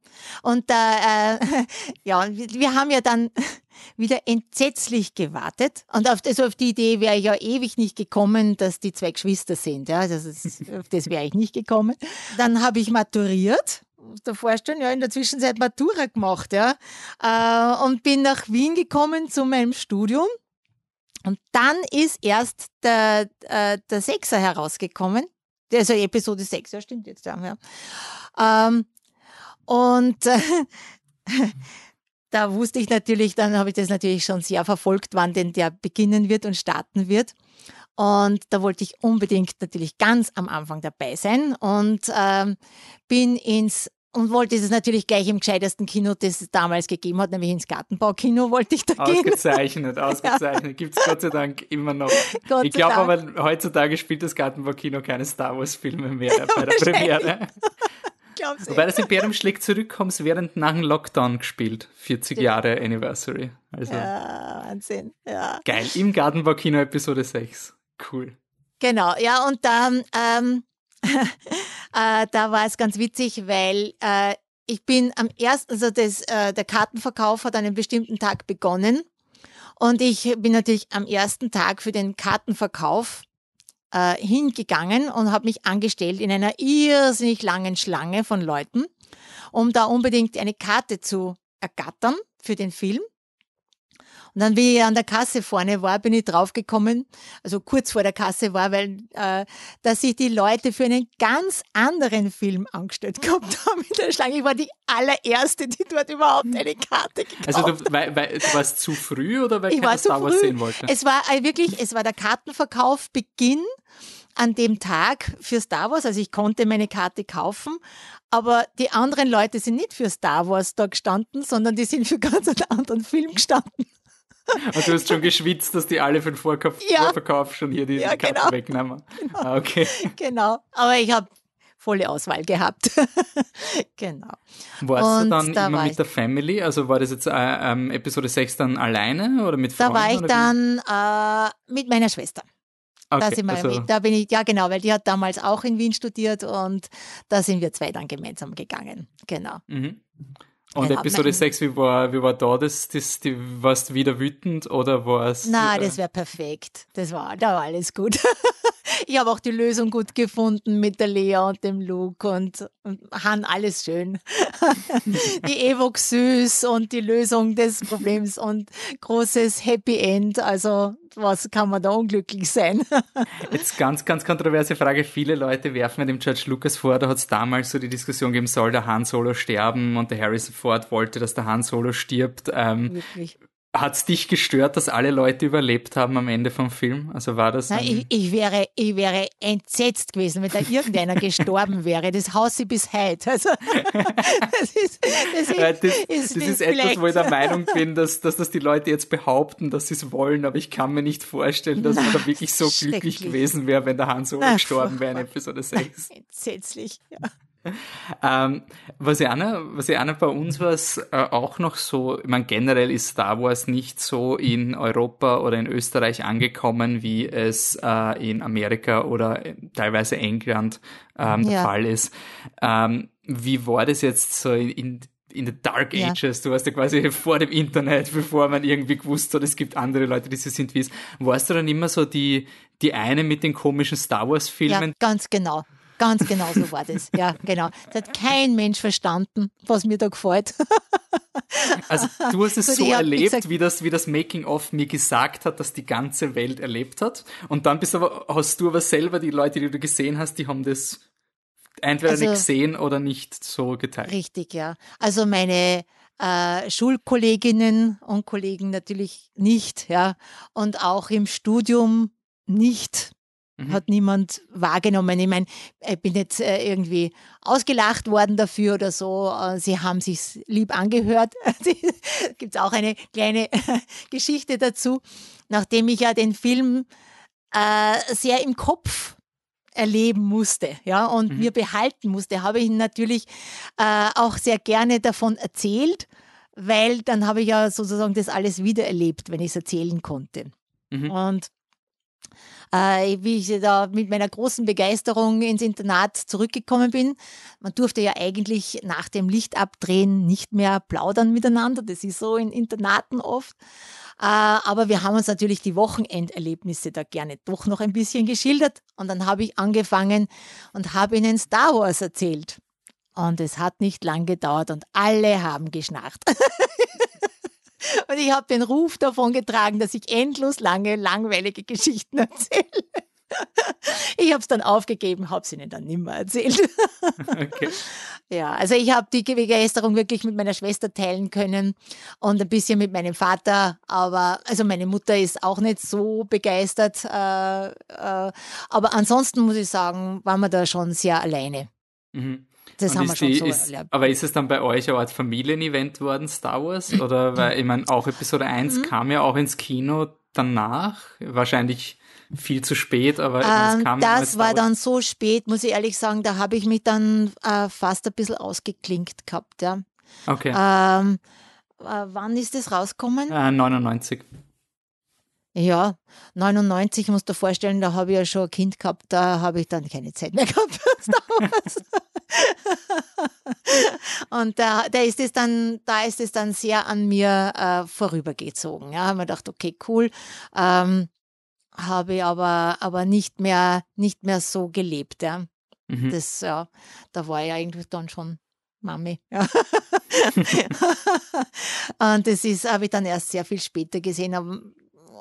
Und äh, ja, wir haben ja dann wieder entsetzlich gewartet. Und auf, also auf die Idee wäre ich ja ewig nicht gekommen, dass die zwei Geschwister sind. Ja, das ist, auf das wäre ich nicht gekommen. Dann habe ich maturiert da vorstellen, ja, in der Zwischenzeit Matura gemacht, ja, äh, und bin nach Wien gekommen zu meinem Studium. Und dann ist erst der, äh, der Sechser herausgekommen. Also Episode 6, ja, stimmt jetzt, ja. Ähm, und da wusste ich natürlich, dann habe ich das natürlich schon sehr verfolgt, wann denn der beginnen wird und starten wird. Und da wollte ich unbedingt natürlich ganz am Anfang dabei sein und ähm, bin ins und wollte es natürlich gleich im gescheitesten Kino, das es damals gegeben hat, nämlich ins Gartenbaukino wollte ich da gehen. Ausgezeichnet, ausgezeichnet. Ja. Gibt es Gott sei Dank immer noch. Gott ich glaube aber, heutzutage spielt das Gartenbaukino keine Star Wars-Filme mehr bei der Premiere. Wobei das Imperium schlägt zurück, haben sie während nach dem Lockdown gespielt. 40 Stimmt. Jahre Anniversary. Also, ja, Wahnsinn. Ja. Geil. Im Gartenbaukino Episode 6. Cool. Genau, ja, und dann ähm, äh, da war es ganz witzig, weil äh, ich bin am ersten, also das, äh, der Kartenverkauf hat an einem bestimmten Tag begonnen. Und ich bin natürlich am ersten Tag für den Kartenverkauf äh, hingegangen und habe mich angestellt in einer irrsinnig langen Schlange von Leuten, um da unbedingt eine Karte zu ergattern für den Film. Und dann, wie ich an der Kasse vorne war, bin ich draufgekommen, also kurz vor der Kasse war, weil äh, dass sich die Leute für einen ganz anderen Film angestellt gehabt haben in der Schlange. Ich war die allererste, die dort überhaupt eine Karte gekauft Also du, weil, weil, du warst zu früh oder weil ich keiner Star Wars sehen wollte? Es war äh, wirklich, es war der Kartenverkauf Beginn an dem Tag für Star Wars. Also ich konnte meine Karte kaufen, aber die anderen Leute sind nicht für Star Wars da gestanden, sondern die sind für ganz einen anderen Film gestanden. Und du hast schon geschwitzt, dass die alle für den Vorkauf, ja. Vorverkauf schon hier die ja, Karten genau. wegnehmen. Genau. Ah, okay. Genau. Aber ich habe volle Auswahl gehabt. genau. Warst Und du dann da immer mit der Family? Also war das jetzt äh, ähm, Episode 6 dann alleine oder mit Freunden? Da war ich dann äh, mit meiner Schwester. Okay, da, sind wir, also, da bin ich, ja genau, weil die hat damals auch in Wien studiert und da sind wir zwei dann gemeinsam gegangen. Genau. Mhm. Und ja, Episode 6, wie war, wie war da das? das die, warst du wieder wütend oder war es? Nein, das wäre perfekt. Das war, da war alles gut. ich habe auch die Lösung gut gefunden mit der Lea und dem Luke und, und Han, alles schön. die Evox süß und die Lösung des Problems und großes Happy End. Also was kann man da unglücklich sein? Jetzt ganz, ganz kontroverse Frage. Viele Leute werfen dem George Lucas vor, da hat es damals so die Diskussion gegeben, soll der Han Solo sterben und der Harrison Ford wollte, dass der Han Solo stirbt. Ähm, Wirklich? Hat es dich gestört, dass alle Leute überlebt haben am Ende vom Film? Also war das? Nein, ich, ich, wäre, ich wäre entsetzt gewesen, wenn da irgendeiner gestorben wäre. Das haut sie bis heute. Also, das ist, das ist, das, ist, das ist etwas, wo ich der Meinung bin, dass, dass das die Leute jetzt behaupten, dass sie es wollen, aber ich kann mir nicht vorstellen, dass man da wirklich so glücklich gewesen wäre, wenn der Han Solo gestorben wäre in Episode 6. Entsetzlich, ja. ähm, was, ich auch noch, was ich auch noch bei uns was äh, auch noch so, ich meine, generell ist Star Wars nicht so in Europa oder in Österreich angekommen, wie es äh, in Amerika oder teilweise England ähm, ja. der Fall ist. Ähm, wie war das jetzt so in, in the Dark Ages, ja. du warst ja quasi vor dem Internet, bevor man irgendwie gewusst hat, es gibt andere Leute, die so sind wie es. Warst du dann immer so die, die eine mit den komischen Star Wars Filmen? Ja, ganz genau. Ganz genau so war das. Ja, genau. Das hat kein Mensch verstanden, was mir da gefällt. Also du hast es so, so erlebt, gesagt, wie das, wie das Making-of mir gesagt hat, dass die ganze Welt erlebt hat. Und dann bist aber, hast du aber selber die Leute, die du gesehen hast, die haben das entweder also, nicht gesehen oder nicht so geteilt. Richtig, ja. Also meine äh, Schulkolleginnen und Kollegen natürlich nicht, ja. Und auch im Studium nicht. Mhm. Hat niemand wahrgenommen. Ich meine, ich bin jetzt äh, irgendwie ausgelacht worden dafür oder so. Äh, sie haben sich lieb angehört. Gibt es auch eine kleine Geschichte dazu. Nachdem ich ja den Film äh, sehr im Kopf erleben musste, ja, und mhm. mir behalten musste, habe ich ihn natürlich äh, auch sehr gerne davon erzählt, weil dann habe ich ja sozusagen das alles wiedererlebt, wenn ich es erzählen konnte. Mhm. Und äh, wie ich da mit meiner großen Begeisterung ins Internat zurückgekommen bin. Man durfte ja eigentlich nach dem Lichtabdrehen nicht mehr plaudern miteinander. Das ist so in Internaten oft. Äh, aber wir haben uns natürlich die Wochenenderlebnisse da gerne doch noch ein bisschen geschildert. Und dann habe ich angefangen und habe ihnen Star Wars erzählt. Und es hat nicht lang gedauert und alle haben geschnarcht. Und ich habe den Ruf davon getragen, dass ich endlos lange, langweilige Geschichten erzähle. Ich habe es dann aufgegeben, habe es ihnen dann nimmer erzählt. Okay. Ja, also ich habe die Begeisterung wirklich mit meiner Schwester teilen können und ein bisschen mit meinem Vater, aber also meine Mutter ist auch nicht so begeistert. Äh, äh, aber ansonsten muss ich sagen, waren wir da schon sehr alleine. Mhm. Das haben wir schon die, so ist, erlebt. Aber ist es dann bei euch eine Art Familienevent worden, Star Wars? Oder weil, ich meine, auch Episode 1 mhm. kam ja auch ins Kino danach. Wahrscheinlich viel zu spät, aber ähm, es kam Das war dann so spät, muss ich ehrlich sagen, da habe ich mich dann äh, fast ein bisschen ausgeklinkt gehabt, ja. Okay. Ähm, äh, wann ist das rausgekommen? Äh, 99. Ja, 99 musst du dir vorstellen, da habe ich ja schon ein Kind gehabt, da habe ich dann keine Zeit mehr gehabt. und da, da ist es dann, da ist es dann sehr an mir äh, vorübergezogen. Ja, habe mir gedacht, okay, cool. Ähm, habe ich aber, aber nicht mehr, nicht mehr so gelebt. Ja. Mhm. Das, ja, da war ich eigentlich dann schon Mami. Ja. und das ist, habe ich dann erst sehr viel später gesehen, aber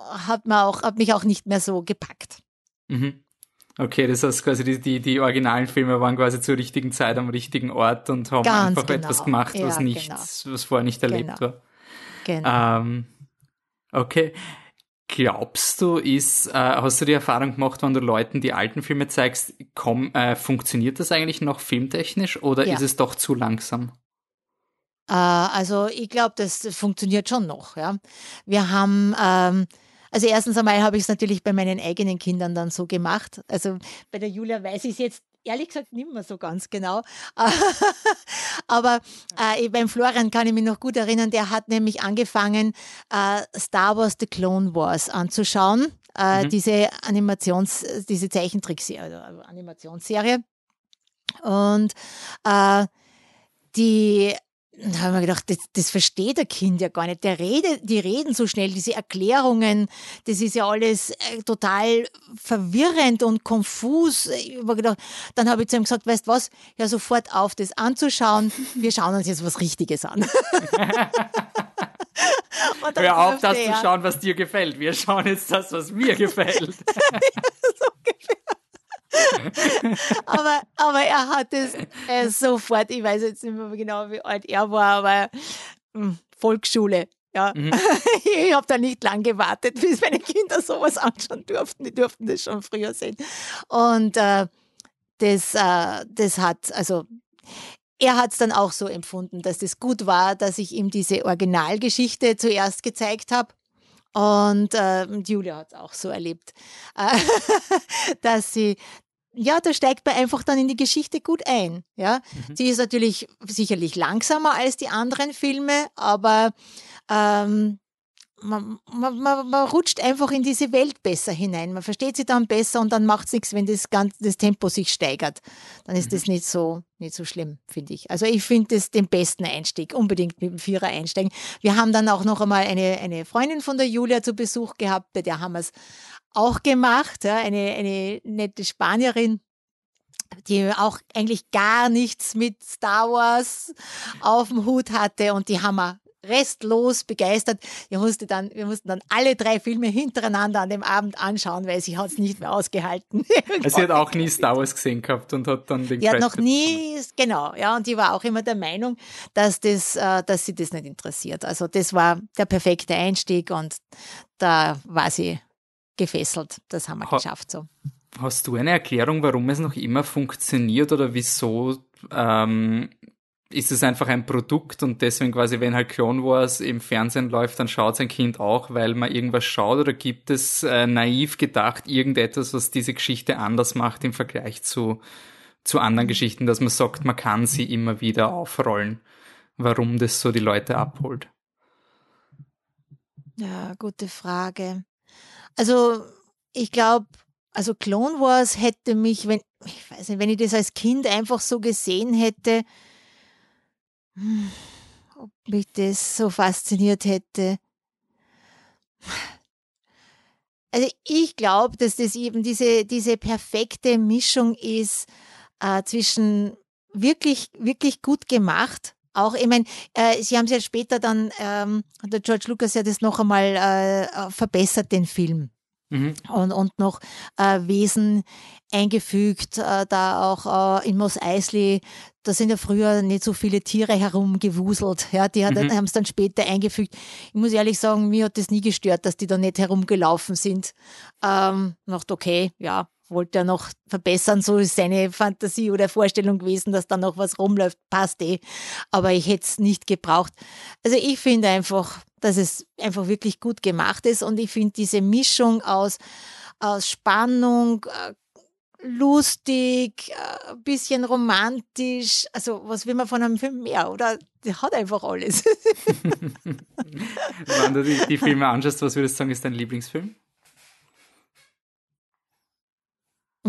hat, auch, hat mich auch nicht mehr so gepackt. Mhm. Okay, das heißt quasi die, die, die originalen Filme waren quasi zur richtigen Zeit am richtigen Ort und haben Ganz einfach genau. etwas gemacht, was ja, nicht, genau. was vorher nicht erlebt genau. war. Genau. Ähm, okay. Glaubst du, ist, äh, hast du die Erfahrung gemacht, wenn du Leuten die alten Filme zeigst, komm, äh, funktioniert das eigentlich noch filmtechnisch oder ja. ist es doch zu langsam? Äh, also ich glaube, das funktioniert schon noch. Ja. Wir haben ähm, also erstens einmal habe ich es natürlich bei meinen eigenen Kindern dann so gemacht. Also bei der Julia weiß ich es jetzt ehrlich gesagt nicht mehr so ganz genau. Aber äh, beim Florian kann ich mich noch gut erinnern, der hat nämlich angefangen, äh, Star Wars The Clone Wars anzuschauen. Äh, mhm. Diese Animations-, diese Zeichentrickserie, also Animationsserie. Und äh, die da haben wir gedacht, das, das versteht der Kind ja gar nicht. Der Rede, die reden so schnell, diese Erklärungen, das ist ja alles äh, total verwirrend und konfus. Ich habe gedacht, dann habe ich zu ihm gesagt, weißt was, ja sofort auf, das anzuschauen. Wir schauen uns jetzt was Richtiges an. Hör auf, das zu schauen, was dir gefällt. Wir schauen jetzt das, was mir gefällt. so ungefähr. aber, aber er hat es äh, sofort, ich weiß jetzt nicht mehr genau, wie alt er war, aber mh, hm, Volksschule. Ja, mhm. ich habe da nicht lang gewartet, bis meine Kinder sowas anschauen durften. Die durften das schon früher sehen. Und äh, das, äh, das hat, also er hat es dann auch so empfunden, dass es das gut war, dass ich ihm diese Originalgeschichte zuerst gezeigt habe. Und äh, Julia hat es auch so erlebt, äh, dass sie ja, da steigt man einfach dann in die Geschichte gut ein. Ja, mhm. sie ist natürlich sicherlich langsamer als die anderen Filme, aber ähm, man, man, man, man, rutscht einfach in diese Welt besser hinein. Man versteht sie dann besser und dann macht es nichts, wenn das, ganze, das Tempo sich steigert. Dann ist mhm. das nicht so, nicht so schlimm, finde ich. Also ich finde das den besten Einstieg, unbedingt mit dem Vierer einsteigen. Wir haben dann auch noch einmal eine, eine Freundin von der Julia zu Besuch gehabt, bei der haben wir es auch gemacht, ja, eine, eine nette Spanierin, die auch eigentlich gar nichts mit Star Wars auf dem Hut hatte und die haben wir restlos begeistert. Wir mussten dann, wir mussten dann alle drei Filme hintereinander an dem Abend anschauen, weil sie hat es nicht mehr ausgehalten. Also sie hat auch nie Star Wars gesehen gehabt und hat dann den Die hat noch nie, genau, ja, und die war auch immer der Meinung, dass das, äh, dass sie das nicht interessiert. Also das war der perfekte Einstieg und da war sie gefesselt. Das haben wir ha geschafft so. Hast du eine Erklärung, warum es noch immer funktioniert oder wieso ähm, ist es einfach ein Produkt und deswegen quasi, wenn halt Clone Wars im Fernsehen läuft, dann schaut sein Kind auch, weil man irgendwas schaut oder gibt es äh, naiv gedacht irgendetwas, was diese Geschichte anders macht im Vergleich zu, zu anderen Geschichten, dass man sagt, man kann sie immer wieder aufrollen, warum das so die Leute abholt? Ja, gute Frage. Also ich glaube, also Clone Wars hätte mich, wenn, ich weiß nicht, wenn ich das als Kind einfach so gesehen hätte, ob mich das so fasziniert hätte. Also ich glaube, dass das eben diese, diese perfekte Mischung ist äh, zwischen wirklich, wirklich gut gemacht. Auch, ich meine, äh, Sie haben es ja später dann, ähm, der George Lucas ja das noch einmal äh, verbessert, den Film. Mhm. Und, und noch äh, Wesen eingefügt, äh, da auch äh, in Mos Eisley, da sind ja früher nicht so viele Tiere herumgewuselt, ja, die mhm. haben es dann später eingefügt. Ich muss ehrlich sagen, mir hat das nie gestört, dass die da nicht herumgelaufen sind. Ähm, dachte, okay, ja, wollte er noch verbessern, so ist seine Fantasie oder Vorstellung gewesen, dass da noch was rumläuft, passt eh. Aber ich hätte es nicht gebraucht. Also ich finde einfach, dass es einfach wirklich gut gemacht ist und ich finde diese Mischung aus, aus Spannung, äh, lustig, ein äh, bisschen romantisch. Also, was will man von einem Film mehr, oder? Der hat einfach alles. Wenn du die, die, Filme anschaust, was würdest du sagen, ist dein Lieblingsfilm?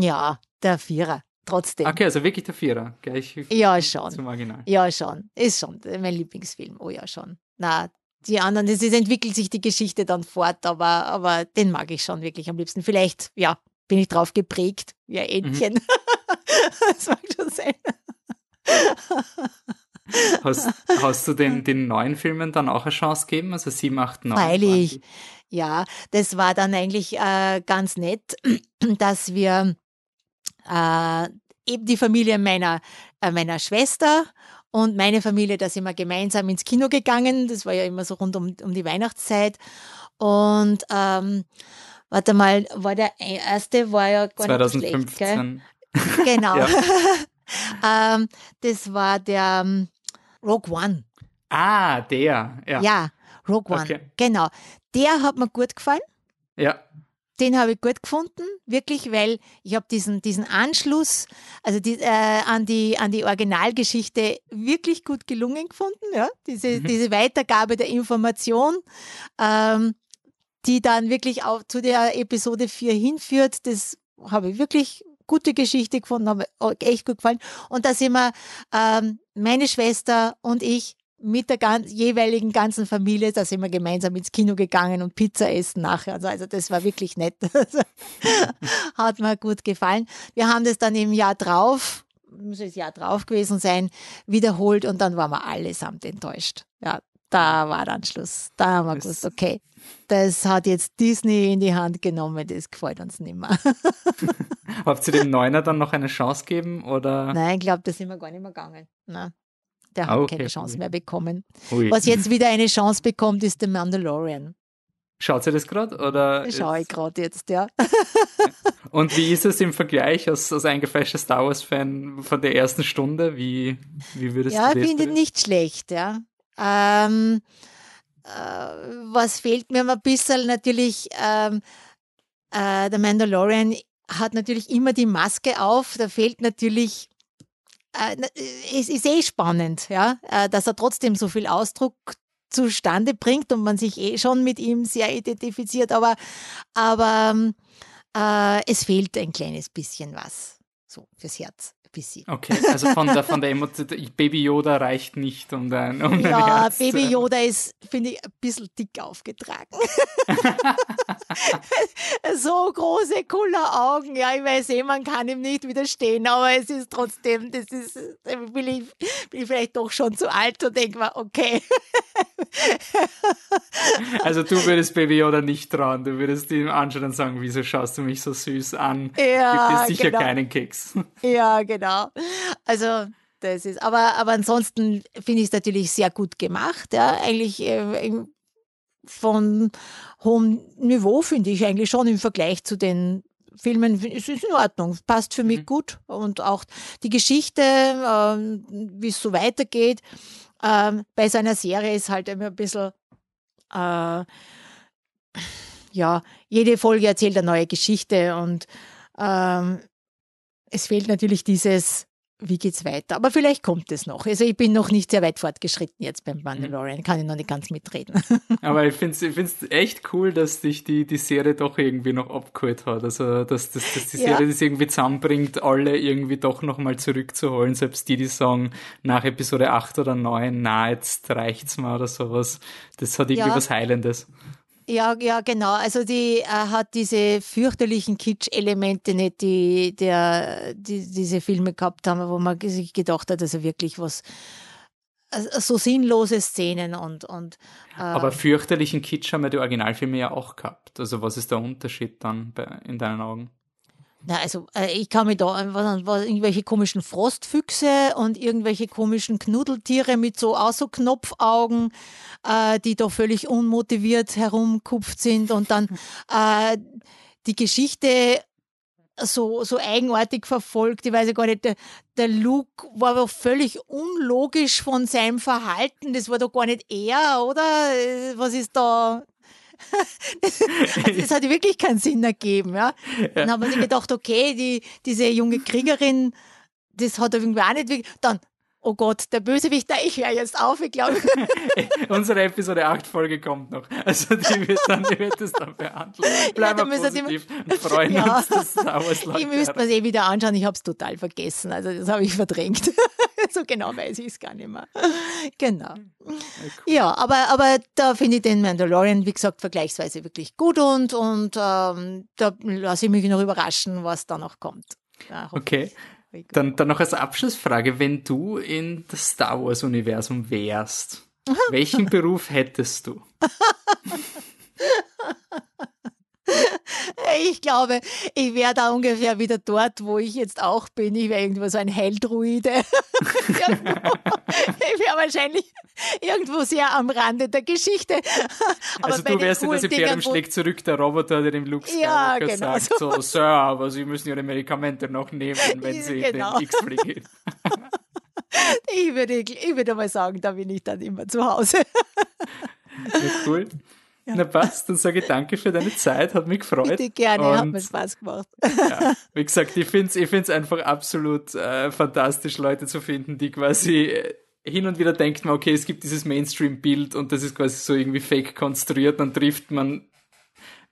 Ja, der Vierer. Trotzdem. Okay, also wirklich der Vierer. Gleich ja, schon. Zum Original. Ja, schon. Ist schon mein Lieblingsfilm. Oh ja, schon. Na, die anderen, es entwickelt sich die Geschichte dann fort, aber, aber den mag ich schon wirklich am liebsten. Vielleicht, ja, bin ich drauf geprägt, wie ein Entchen. Mhm. das mag schon sein. Hast, hast du den, den neuen Filmen dann auch eine Chance gegeben? Also 7, 8, 9? Freilich. Ja, das war dann eigentlich äh, ganz nett, dass wir äh, eben die Familie meiner, äh, meiner Schwester und meine Familie, da sind wir gemeinsam ins Kino gegangen. Das war ja immer so rund um, um die Weihnachtszeit. Und ähm, warte mal, war der erste, war ja gar 2015. nicht schlecht, gell? Genau. ähm, das war der um, ähm, Rogue One. Ah, der, ja. Ja, Rogue One, okay. genau. Der hat mir gut gefallen. Ja. Den habe ich gut gefunden, wirklich, weil ich habe diesen, diesen Anschluss, also die, äh, an, die, an die Originalgeschichte wirklich gut gelungen gefunden. Ja? Diese, mhm. diese Weitergabe der Information. Ähm, die dann wirklich auch zu der Episode 4 hinführt. Das habe ich wirklich gute Geschichte gefunden, habe echt gut gefallen. Und da sind wir, ähm, meine Schwester und ich mit der ganz, jeweiligen ganzen Familie, da sind wir gemeinsam ins Kino gegangen und Pizza essen nachher. Also, also das war wirklich nett. Hat mir gut gefallen. Wir haben das dann im Jahr drauf, muss das Jahr drauf gewesen sein, wiederholt und dann waren wir allesamt enttäuscht. Ja, da war dann Schluss. Da haben wir gewusst, okay, das hat jetzt Disney in die Hand genommen, das gefällt uns nicht mehr. Habt ihr dem Neuner dann noch eine Chance gegeben? Oder? Nein, ich glaube, da sind wir gar nicht mehr gegangen. Nein. Der hat ah, okay. keine Chance mehr bekommen. Ui. Was jetzt wieder eine Chance bekommt, ist The Mandalorian. Schaut ihr das gerade? Oder Schaue ich gerade jetzt, ja. Und wie ist es im Vergleich als, als eingefleischter Star Wars-Fan von der ersten Stunde? Wie, wie würdest ja, du das? Ja, ich finde nicht schlecht, ja. Ähm, äh, was fehlt mir ein bisschen natürlich, ähm, äh, der Mandalorian hat natürlich immer die Maske auf. Da fehlt natürlich, es ist eh spannend, ja, äh, dass er trotzdem so viel Ausdruck zustande bringt und man sich eh schon mit ihm sehr identifiziert, aber, aber äh, es fehlt ein kleines bisschen was so fürs Herz bisschen. Okay, also von der, von der Emotion, Baby Yoda reicht nicht um dein, um dein Ja, Herz Baby Yoda ist, finde ich, ein bisschen dick aufgetragen. so große, coole Augen. Ja, ich weiß eh, man kann ihm nicht widerstehen, aber es ist trotzdem, das ist, bin ich, bin ich vielleicht doch schon zu alt und denke mir, okay. also du würdest Baby Yoda nicht trauen, du würdest ihm anschauen und sagen, wieso schaust du mich so süß an? Ja, Gibt es sicher genau. keinen Keks. Ja, genau genau. Also das ist, aber, aber ansonsten finde ich es natürlich sehr gut gemacht. Ja, eigentlich äh, von hohem Niveau finde ich eigentlich schon im Vergleich zu den Filmen. Es ist in Ordnung, passt für mich mhm. gut und auch die Geschichte, äh, wie es so weitergeht. Äh, bei so einer Serie ist halt immer ein bisschen äh, ja, jede Folge erzählt eine neue Geschichte und ähm, es fehlt natürlich dieses, wie geht's weiter? Aber vielleicht kommt es noch. Also ich bin noch nicht sehr weit fortgeschritten jetzt beim Mandalorian, kann ich noch nicht ganz mitreden. Aber ich finde es ich find's echt cool, dass dich die, die Serie doch irgendwie noch abgeholt hat. Also dass, dass, dass die Serie ja. das irgendwie zusammenbringt, alle irgendwie doch nochmal zurückzuholen, selbst die, die sagen, nach Episode 8 oder 9, na, jetzt reicht's mal oder sowas. Das hat irgendwie ja. was Heilendes. Ja, ja, genau. Also die äh, hat diese fürchterlichen Kitsch-Elemente nicht, die, der, die diese Filme gehabt haben, wo man sich gedacht hat, also wirklich was äh, so sinnlose Szenen und. und äh, Aber fürchterlichen Kitsch haben ja die Originalfilme ja auch gehabt. Also was ist der Unterschied dann bei, in deinen Augen? Na, also äh, ich kann mich da was, was, irgendwelche komischen Frostfüchse und irgendwelche komischen Knuddeltiere mit so auch so Knopfaugen, äh, die da völlig unmotiviert herumkupft sind und dann äh, die Geschichte so, so eigenartig verfolgt. Ich weiß ja gar nicht, der, der Luke war doch völlig unlogisch von seinem Verhalten. Das war doch gar nicht er, oder? Äh, was ist da? Das, also das hat wirklich keinen Sinn ergeben. Ja? Dann haben wir sich gedacht, okay, die, diese junge Kriegerin, das hat irgendwie auch nicht wirklich. Dann, oh Gott, der Bösewicht, ich höre jetzt auf, ich glaube. Unsere Episode 8 Folge kommt noch. Also die wird dann, die wird das dann behandeln. Bleiben ja, wir positiv und freuen ja. uns, dass Star Wars Ich müsste mir es eh wieder anschauen, ich habe es total vergessen. Also das habe ich verdrängt. so genau weiß ich es gar nicht mehr. Genau. Ja, aber, aber da finde ich den Mandalorian, wie gesagt, vergleichsweise wirklich gut und, und ähm, da lasse ich mich noch überraschen, was da noch kommt. Okay. Dann, dann noch als Abschlussfrage, wenn du in das Star Wars-Universum wärst, welchen Beruf hättest du? Ich glaube, ich wäre da ungefähr wieder dort, wo ich jetzt auch bin. Ich wäre irgendwo so ein Helldruide. ich wäre wahrscheinlich irgendwo sehr am Rande der Geschichte. Aber also du wärst in das Imperium schlägt zurück, der Roboter, der dem Luke ja, genau sagt so, so Sir, aber Sie müssen Ihre Medikamente noch nehmen, wenn Sie genau. den X-Free gehen. ich, würde, ich würde mal sagen, da bin ich dann immer zu Hause. Ja, cool. Ja. Na passt, dann sage ich danke für deine Zeit, hat mich gefreut. Bitte gerne, und, hat mir Spaß gemacht. Ja, wie gesagt, ich finde es ich find's einfach absolut äh, fantastisch, Leute zu finden, die quasi äh, hin und wieder denkt man, okay, es gibt dieses Mainstream-Bild und das ist quasi so irgendwie fake konstruiert, dann trifft man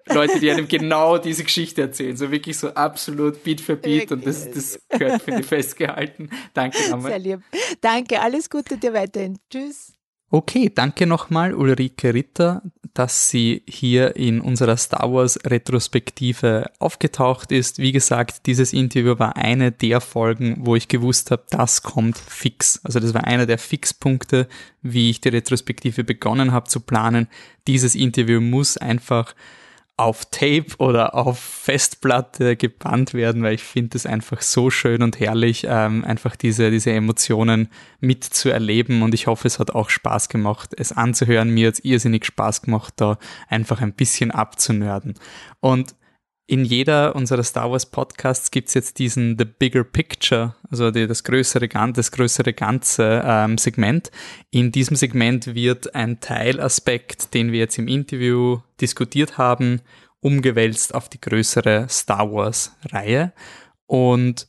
Leute, die einem genau diese Geschichte erzählen, so wirklich so absolut Beat für Beat und das, das gehört, finde ich, festgehalten. Danke nochmal. Sehr lieb. Danke, alles Gute dir weiterhin. Tschüss. Okay, danke nochmal Ulrike Ritter, dass sie hier in unserer Star Wars Retrospektive aufgetaucht ist. Wie gesagt, dieses Interview war eine der Folgen, wo ich gewusst habe, das kommt fix. Also das war einer der Fixpunkte, wie ich die Retrospektive begonnen habe zu planen. Dieses Interview muss einfach auf Tape oder auf Festplatte gebannt werden, weil ich finde es einfach so schön und herrlich, ähm, einfach diese, diese Emotionen mitzuerleben und ich hoffe, es hat auch Spaß gemacht, es anzuhören. Mir hat es irrsinnig Spaß gemacht, da einfach ein bisschen abzunörden. Und in jeder unserer Star Wars Podcasts gibt's jetzt diesen The Bigger Picture, also die, das größere Ganze, das größere Ganze ähm, Segment. In diesem Segment wird ein Teilaspekt, den wir jetzt im Interview diskutiert haben, umgewälzt auf die größere Star Wars-Reihe. Und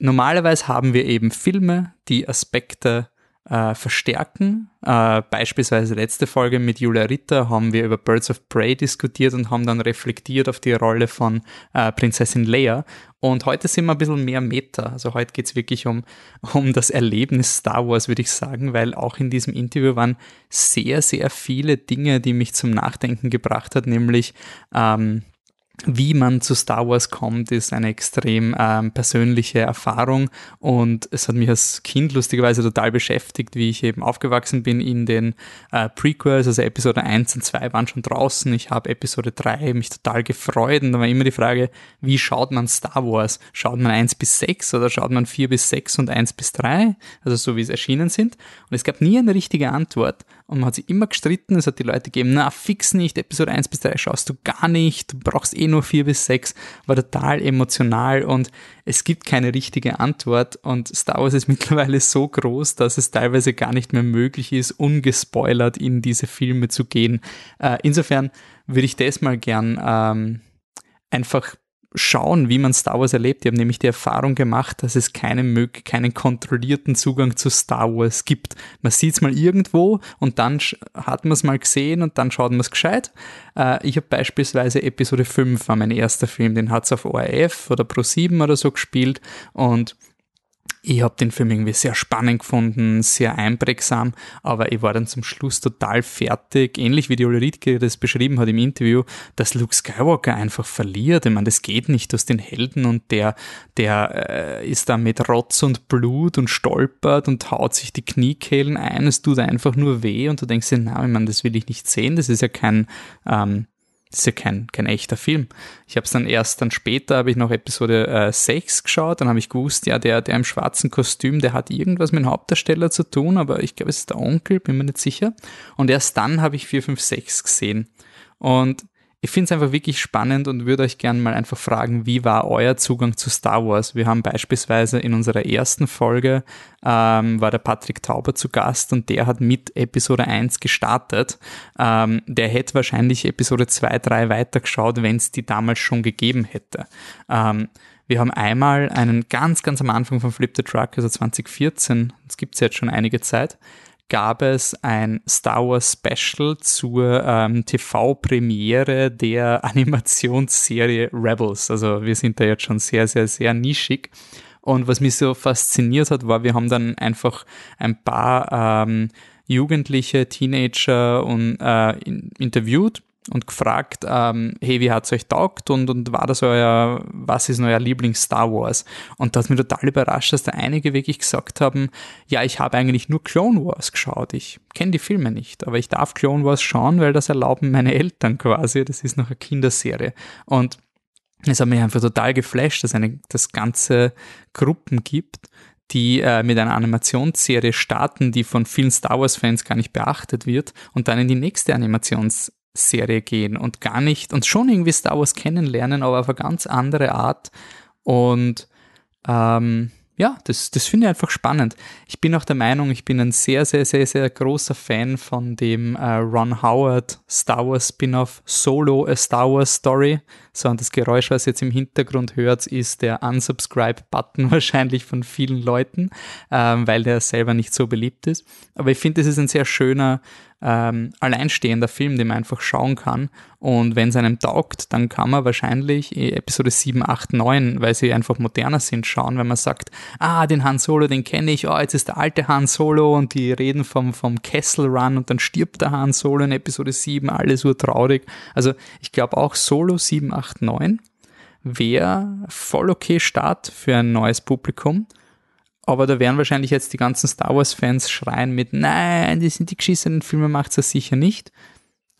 normalerweise haben wir eben Filme, die Aspekte äh, verstärken. Äh, beispielsweise letzte Folge mit Julia Ritter haben wir über Birds of Prey diskutiert und haben dann reflektiert auf die Rolle von äh, Prinzessin Leia. Und heute sind wir ein bisschen mehr Meta. Also heute geht es wirklich um, um das Erlebnis Star Wars, würde ich sagen, weil auch in diesem Interview waren sehr, sehr viele Dinge, die mich zum Nachdenken gebracht hat, nämlich ähm, wie man zu Star Wars kommt, ist eine extrem ähm, persönliche Erfahrung und es hat mich als Kind lustigerweise total beschäftigt, wie ich eben aufgewachsen bin in den äh, Prequels, also Episode 1 und 2 waren schon draußen, ich habe Episode 3 mich total gefreut und da war immer die Frage, wie schaut man Star Wars? Schaut man 1 bis 6 oder schaut man 4 bis 6 und 1 bis 3? Also so wie es erschienen sind und es gab nie eine richtige Antwort und man hat sich immer gestritten, es hat die Leute gegeben, na fix nicht, Episode 1 bis 3 schaust du gar nicht, du brauchst eh nur 4 bis 6, war total emotional und es gibt keine richtige Antwort. Und Star Wars ist mittlerweile so groß, dass es teilweise gar nicht mehr möglich ist, ungespoilert in diese Filme zu gehen. Äh, insofern würde ich das mal gern ähm, einfach schauen, wie man Star Wars erlebt. Ich habe nämlich die Erfahrung gemacht, dass es keinen, keinen kontrollierten Zugang zu Star Wars gibt. Man sieht es mal irgendwo und dann hat man es mal gesehen und dann schaut man es gescheit. Äh, ich habe beispielsweise Episode 5 war mein erster Film, den hat es auf ORF oder Pro 7 oder so gespielt und ich habe den Film irgendwie sehr spannend gefunden, sehr einprägsam, aber ich war dann zum Schluss total fertig, ähnlich wie die Ole Riedke das beschrieben hat im Interview, dass Luke Skywalker einfach verliert. Ich meine, das geht nicht aus den Helden und der, der äh, ist da mit Rotz und Blut und stolpert und haut sich die Kniekehlen ein. Es tut einfach nur weh und du denkst dir, na, ich meine, das will ich nicht sehen. Das ist ja kein ähm, ist ja kein, kein echter Film. Ich habe es dann erst dann später, habe ich noch Episode äh, 6 geschaut, dann habe ich gewusst, ja, der, der im schwarzen Kostüm, der hat irgendwas mit dem Hauptdarsteller zu tun, aber ich glaube, es ist der Onkel, bin mir nicht sicher. Und erst dann habe ich 4, 5, 6 gesehen. Und ich finde es einfach wirklich spannend und würde euch gerne mal einfach fragen, wie war euer Zugang zu Star Wars? Wir haben beispielsweise in unserer ersten Folge ähm, war der Patrick Tauber zu Gast und der hat mit Episode 1 gestartet. Ähm, der hätte wahrscheinlich Episode 2, 3 weitergeschaut, wenn es die damals schon gegeben hätte. Ähm, wir haben einmal einen ganz, ganz am Anfang von Flip the Truck, also 2014, das gibt es jetzt schon einige Zeit, gab es ein Star Wars Special zur ähm, TV-Premiere der Animationsserie Rebels. Also wir sind da jetzt schon sehr, sehr, sehr nischig. Und was mich so fasziniert hat, war, wir haben dann einfach ein paar ähm, Jugendliche, Teenager und, äh, interviewt und gefragt, ähm, hey, wie hat's euch taugt und, und war das euer, was ist euer Lieblings-Star Wars? Und das hat mich total überrascht, dass da einige wirklich gesagt haben, ja, ich habe eigentlich nur Clone Wars geschaut. Ich kenne die Filme nicht, aber ich darf Clone Wars schauen, weil das erlauben meine Eltern quasi. Das ist noch eine Kinderserie. Und es hat mich einfach total geflasht, dass eine, das ganze Gruppen gibt, die äh, mit einer Animationsserie starten, die von vielen Star Wars-Fans gar nicht beachtet wird und dann in die nächste Animationsserie Serie gehen und gar nicht und schon irgendwie Star Wars kennenlernen, aber auf eine ganz andere Art. Und ähm, ja, das, das finde ich einfach spannend. Ich bin auch der Meinung, ich bin ein sehr, sehr, sehr, sehr großer Fan von dem äh, Ron Howard Star Wars Spin-off Solo A Star Wars Story. So, und das Geräusch, was ihr jetzt im Hintergrund hört, ist der Unsubscribe-Button wahrscheinlich von vielen Leuten, ähm, weil der selber nicht so beliebt ist. Aber ich finde, das ist ein sehr schöner ähm, alleinstehender Film, den man einfach schauen kann. Und wenn es einem taugt, dann kann man wahrscheinlich Episode 7, 8, 9, weil sie einfach moderner sind, schauen, wenn man sagt, ah, den Han Solo, den kenne ich, oh, jetzt ist der alte Han Solo und die reden vom, vom Kessel Run und dann stirbt der Han Solo in Episode 7, alles so traurig. Also ich glaube auch Solo 7, 8, 9 wäre voll okay Start für ein neues Publikum. Aber da werden wahrscheinlich jetzt die ganzen Star Wars-Fans schreien mit, nein, die sind die geschissenen Filme, macht es sicher nicht.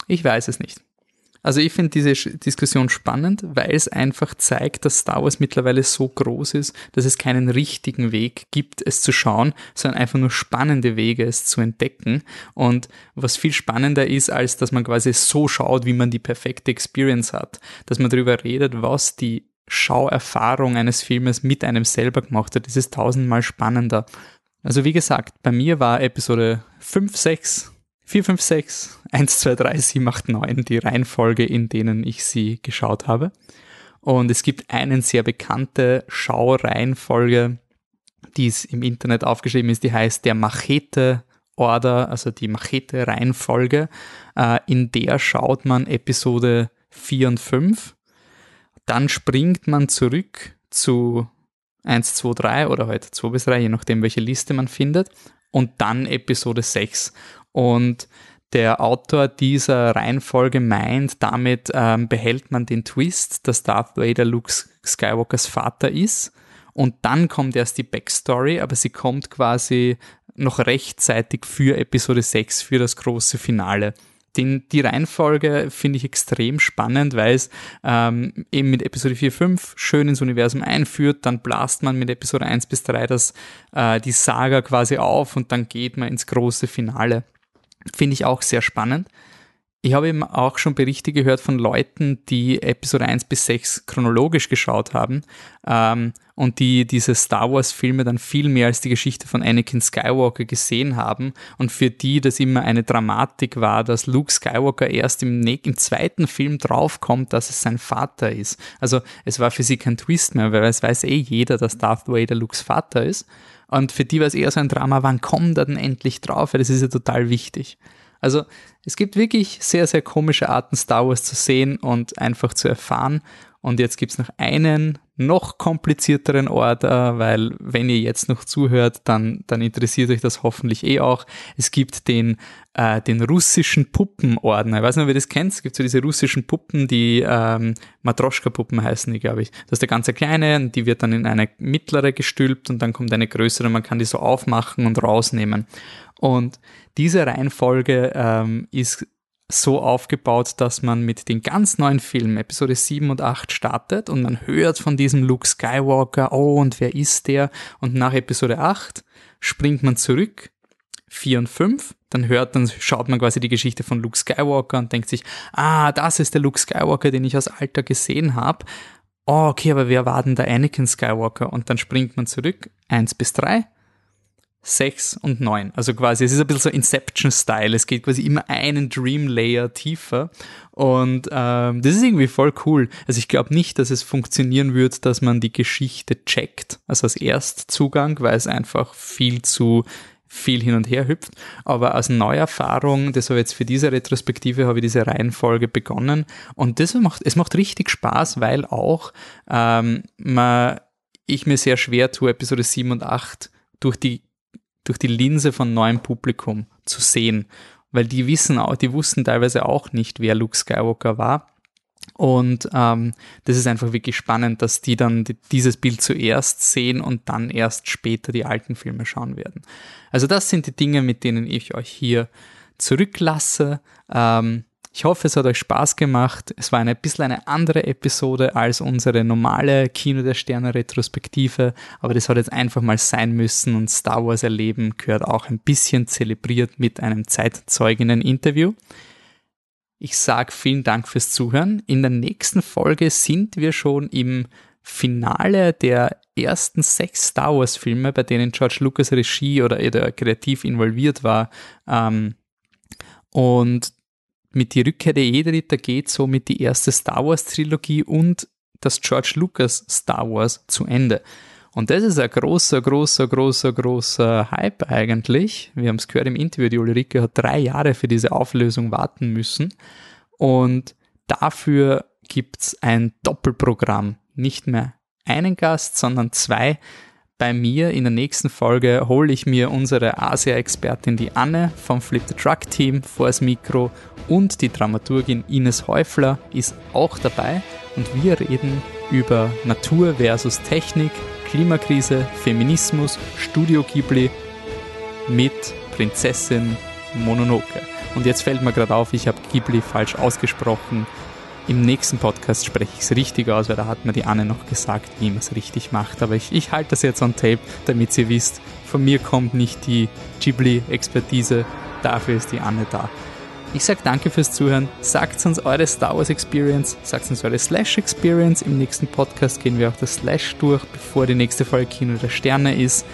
Ich weiß es nicht. Also ich finde diese Diskussion spannend, weil es einfach zeigt, dass Star Wars mittlerweile so groß ist, dass es keinen richtigen Weg gibt, es zu schauen, sondern einfach nur spannende Wege, es zu entdecken. Und was viel spannender ist, als dass man quasi so schaut, wie man die perfekte Experience hat, dass man darüber redet, was die Schauerfahrung eines Filmes mit einem selber gemacht hat, ist es tausendmal spannender. Also wie gesagt, bei mir war Episode 5, 6 4, 5, 6, 1, 2, 3, 7, 8, 9, die Reihenfolge, in denen ich sie geschaut habe. Und es gibt eine sehr bekannte Schaureihenfolge, die es im Internet aufgeschrieben ist, die heißt der Machete Order, also die Machete-Reihenfolge. Äh, in der schaut man Episode 4 und 5. Dann springt man zurück zu 1, 2, 3 oder halt 2 bis 3, je nachdem, welche Liste man findet. Und dann Episode 6. Und der Autor dieser Reihenfolge meint, damit ähm, behält man den Twist, dass Darth Vader Luke Skywalkers Vater ist. Und dann kommt erst die Backstory, aber sie kommt quasi noch rechtzeitig für Episode 6, für das große Finale. Den, die Reihenfolge finde ich extrem spannend, weil es ähm, eben mit Episode 4, 5 schön ins Universum einführt, dann blast man mit Episode 1 bis 3 das, äh, die Saga quasi auf und dann geht man ins große Finale. Finde ich auch sehr spannend. Ich habe eben auch schon Berichte gehört von Leuten, die Episode 1 bis 6 chronologisch geschaut haben ähm, und die diese Star Wars-Filme dann viel mehr als die Geschichte von Anakin Skywalker gesehen haben und für die das immer eine Dramatik war, dass Luke Skywalker erst im, im zweiten Film draufkommt, dass es sein Vater ist. Also es war für sie kein Twist mehr, weil es weiß eh jeder, dass Darth Vader Lukes Vater ist. Und für die war es eher so ein Drama, wann kommt er denn endlich drauf? Weil das ist ja total wichtig. Also es gibt wirklich sehr, sehr komische Arten, Star Wars zu sehen und einfach zu erfahren. Und jetzt gibt es noch einen noch komplizierteren Order, weil wenn ihr jetzt noch zuhört, dann, dann interessiert euch das hoffentlich eh auch. Es gibt den, äh, den russischen Puppenordner. Ich weiß nicht, ob ihr das kennt. Es gibt so diese russischen Puppen, die ähm, Matroschka-Puppen heißen die, glaube ich. Das ist der ganze kleine und die wird dann in eine mittlere gestülpt und dann kommt eine größere. Man kann die so aufmachen und rausnehmen. Und diese Reihenfolge ähm, ist so aufgebaut, dass man mit den ganz neuen Filmen, Episode 7 und 8, startet und man hört von diesem Luke Skywalker, oh, und wer ist der? Und nach Episode 8 springt man zurück, 4 und 5, dann hört, dann schaut man quasi die Geschichte von Luke Skywalker und denkt sich, ah, das ist der Luke Skywalker, den ich aus Alter gesehen habe. Oh, okay, aber wer war denn der Anakin Skywalker? Und dann springt man zurück, 1 bis 3, 6 und 9. Also quasi, es ist ein bisschen so Inception-Style. Es geht quasi immer einen Dream-Layer tiefer. Und ähm, das ist irgendwie voll cool. Also ich glaube nicht, dass es funktionieren wird, dass man die Geschichte checkt, also als Erstzugang, weil es einfach viel zu viel hin und her hüpft. Aber als Neuerfahrung, das habe ich jetzt für diese Retrospektive, habe ich diese Reihenfolge begonnen. Und das macht, es macht richtig Spaß, weil auch ähm, man, ich mir sehr schwer tue, Episode 7 und 8 durch die durch die Linse von neuem Publikum zu sehen. Weil die wissen auch, die wussten teilweise auch nicht, wer Luke Skywalker war. Und ähm, das ist einfach wirklich spannend, dass die dann die, dieses Bild zuerst sehen und dann erst später die alten Filme schauen werden. Also das sind die Dinge, mit denen ich euch hier zurücklasse. Ähm, ich hoffe, es hat euch Spaß gemacht. Es war eine bisschen eine andere Episode als unsere normale Kino der Sterne Retrospektive, aber das hat jetzt einfach mal sein müssen und Star Wars erleben gehört auch ein bisschen zelebriert mit einem Zeitzeuginnen-Interview. Ich sage vielen Dank fürs Zuhören. In der nächsten Folge sind wir schon im Finale der ersten sechs Star Wars Filme, bei denen George Lucas Regie oder kreativ involviert war. Ähm, und mit die Rückkehr der Jedi-Ritter geht somit die erste Star Wars-Trilogie und das George Lucas Star Wars zu Ende. Und das ist ein großer, großer, großer, großer Hype eigentlich. Wir haben es gehört im Interview, die Ulrike hat drei Jahre für diese Auflösung warten müssen. Und dafür gibt's ein Doppelprogramm. Nicht mehr einen Gast, sondern zwei, bei mir in der nächsten Folge hole ich mir unsere Asia-Expertin, die Anne vom Flip the Truck Team, vor das Mikro und die Dramaturgin Ines Häufler ist auch dabei und wir reden über Natur versus Technik, Klimakrise, Feminismus, Studio Ghibli mit Prinzessin Mononoke. Und jetzt fällt mir gerade auf, ich habe Ghibli falsch ausgesprochen. Im nächsten Podcast spreche ich es richtig aus, weil da hat mir die Anne noch gesagt, wie man es richtig macht. Aber ich, ich halte das jetzt on Tape, damit ihr wisst, von mir kommt nicht die Ghibli-Expertise, dafür ist die Anne da. Ich sage danke fürs Zuhören. Sagt uns eure Star Wars Experience, sagt uns eure Slash Experience. Im nächsten Podcast gehen wir auch das Slash durch, bevor die nächste Folge Kino der Sterne ist.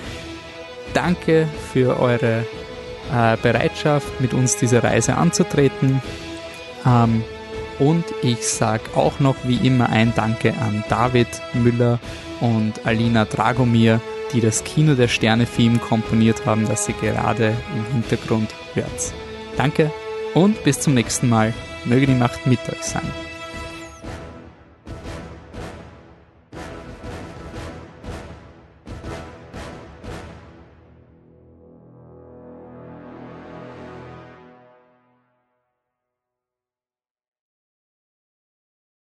Danke für eure äh, Bereitschaft, mit uns diese Reise anzutreten. Ähm, und ich sage auch noch wie immer ein Danke an David Müller und Alina Dragomir, die das Kino der Sterne-Theme komponiert haben, das ihr gerade im Hintergrund hört. Danke und bis zum nächsten Mal. Möge die Macht mit euch sein.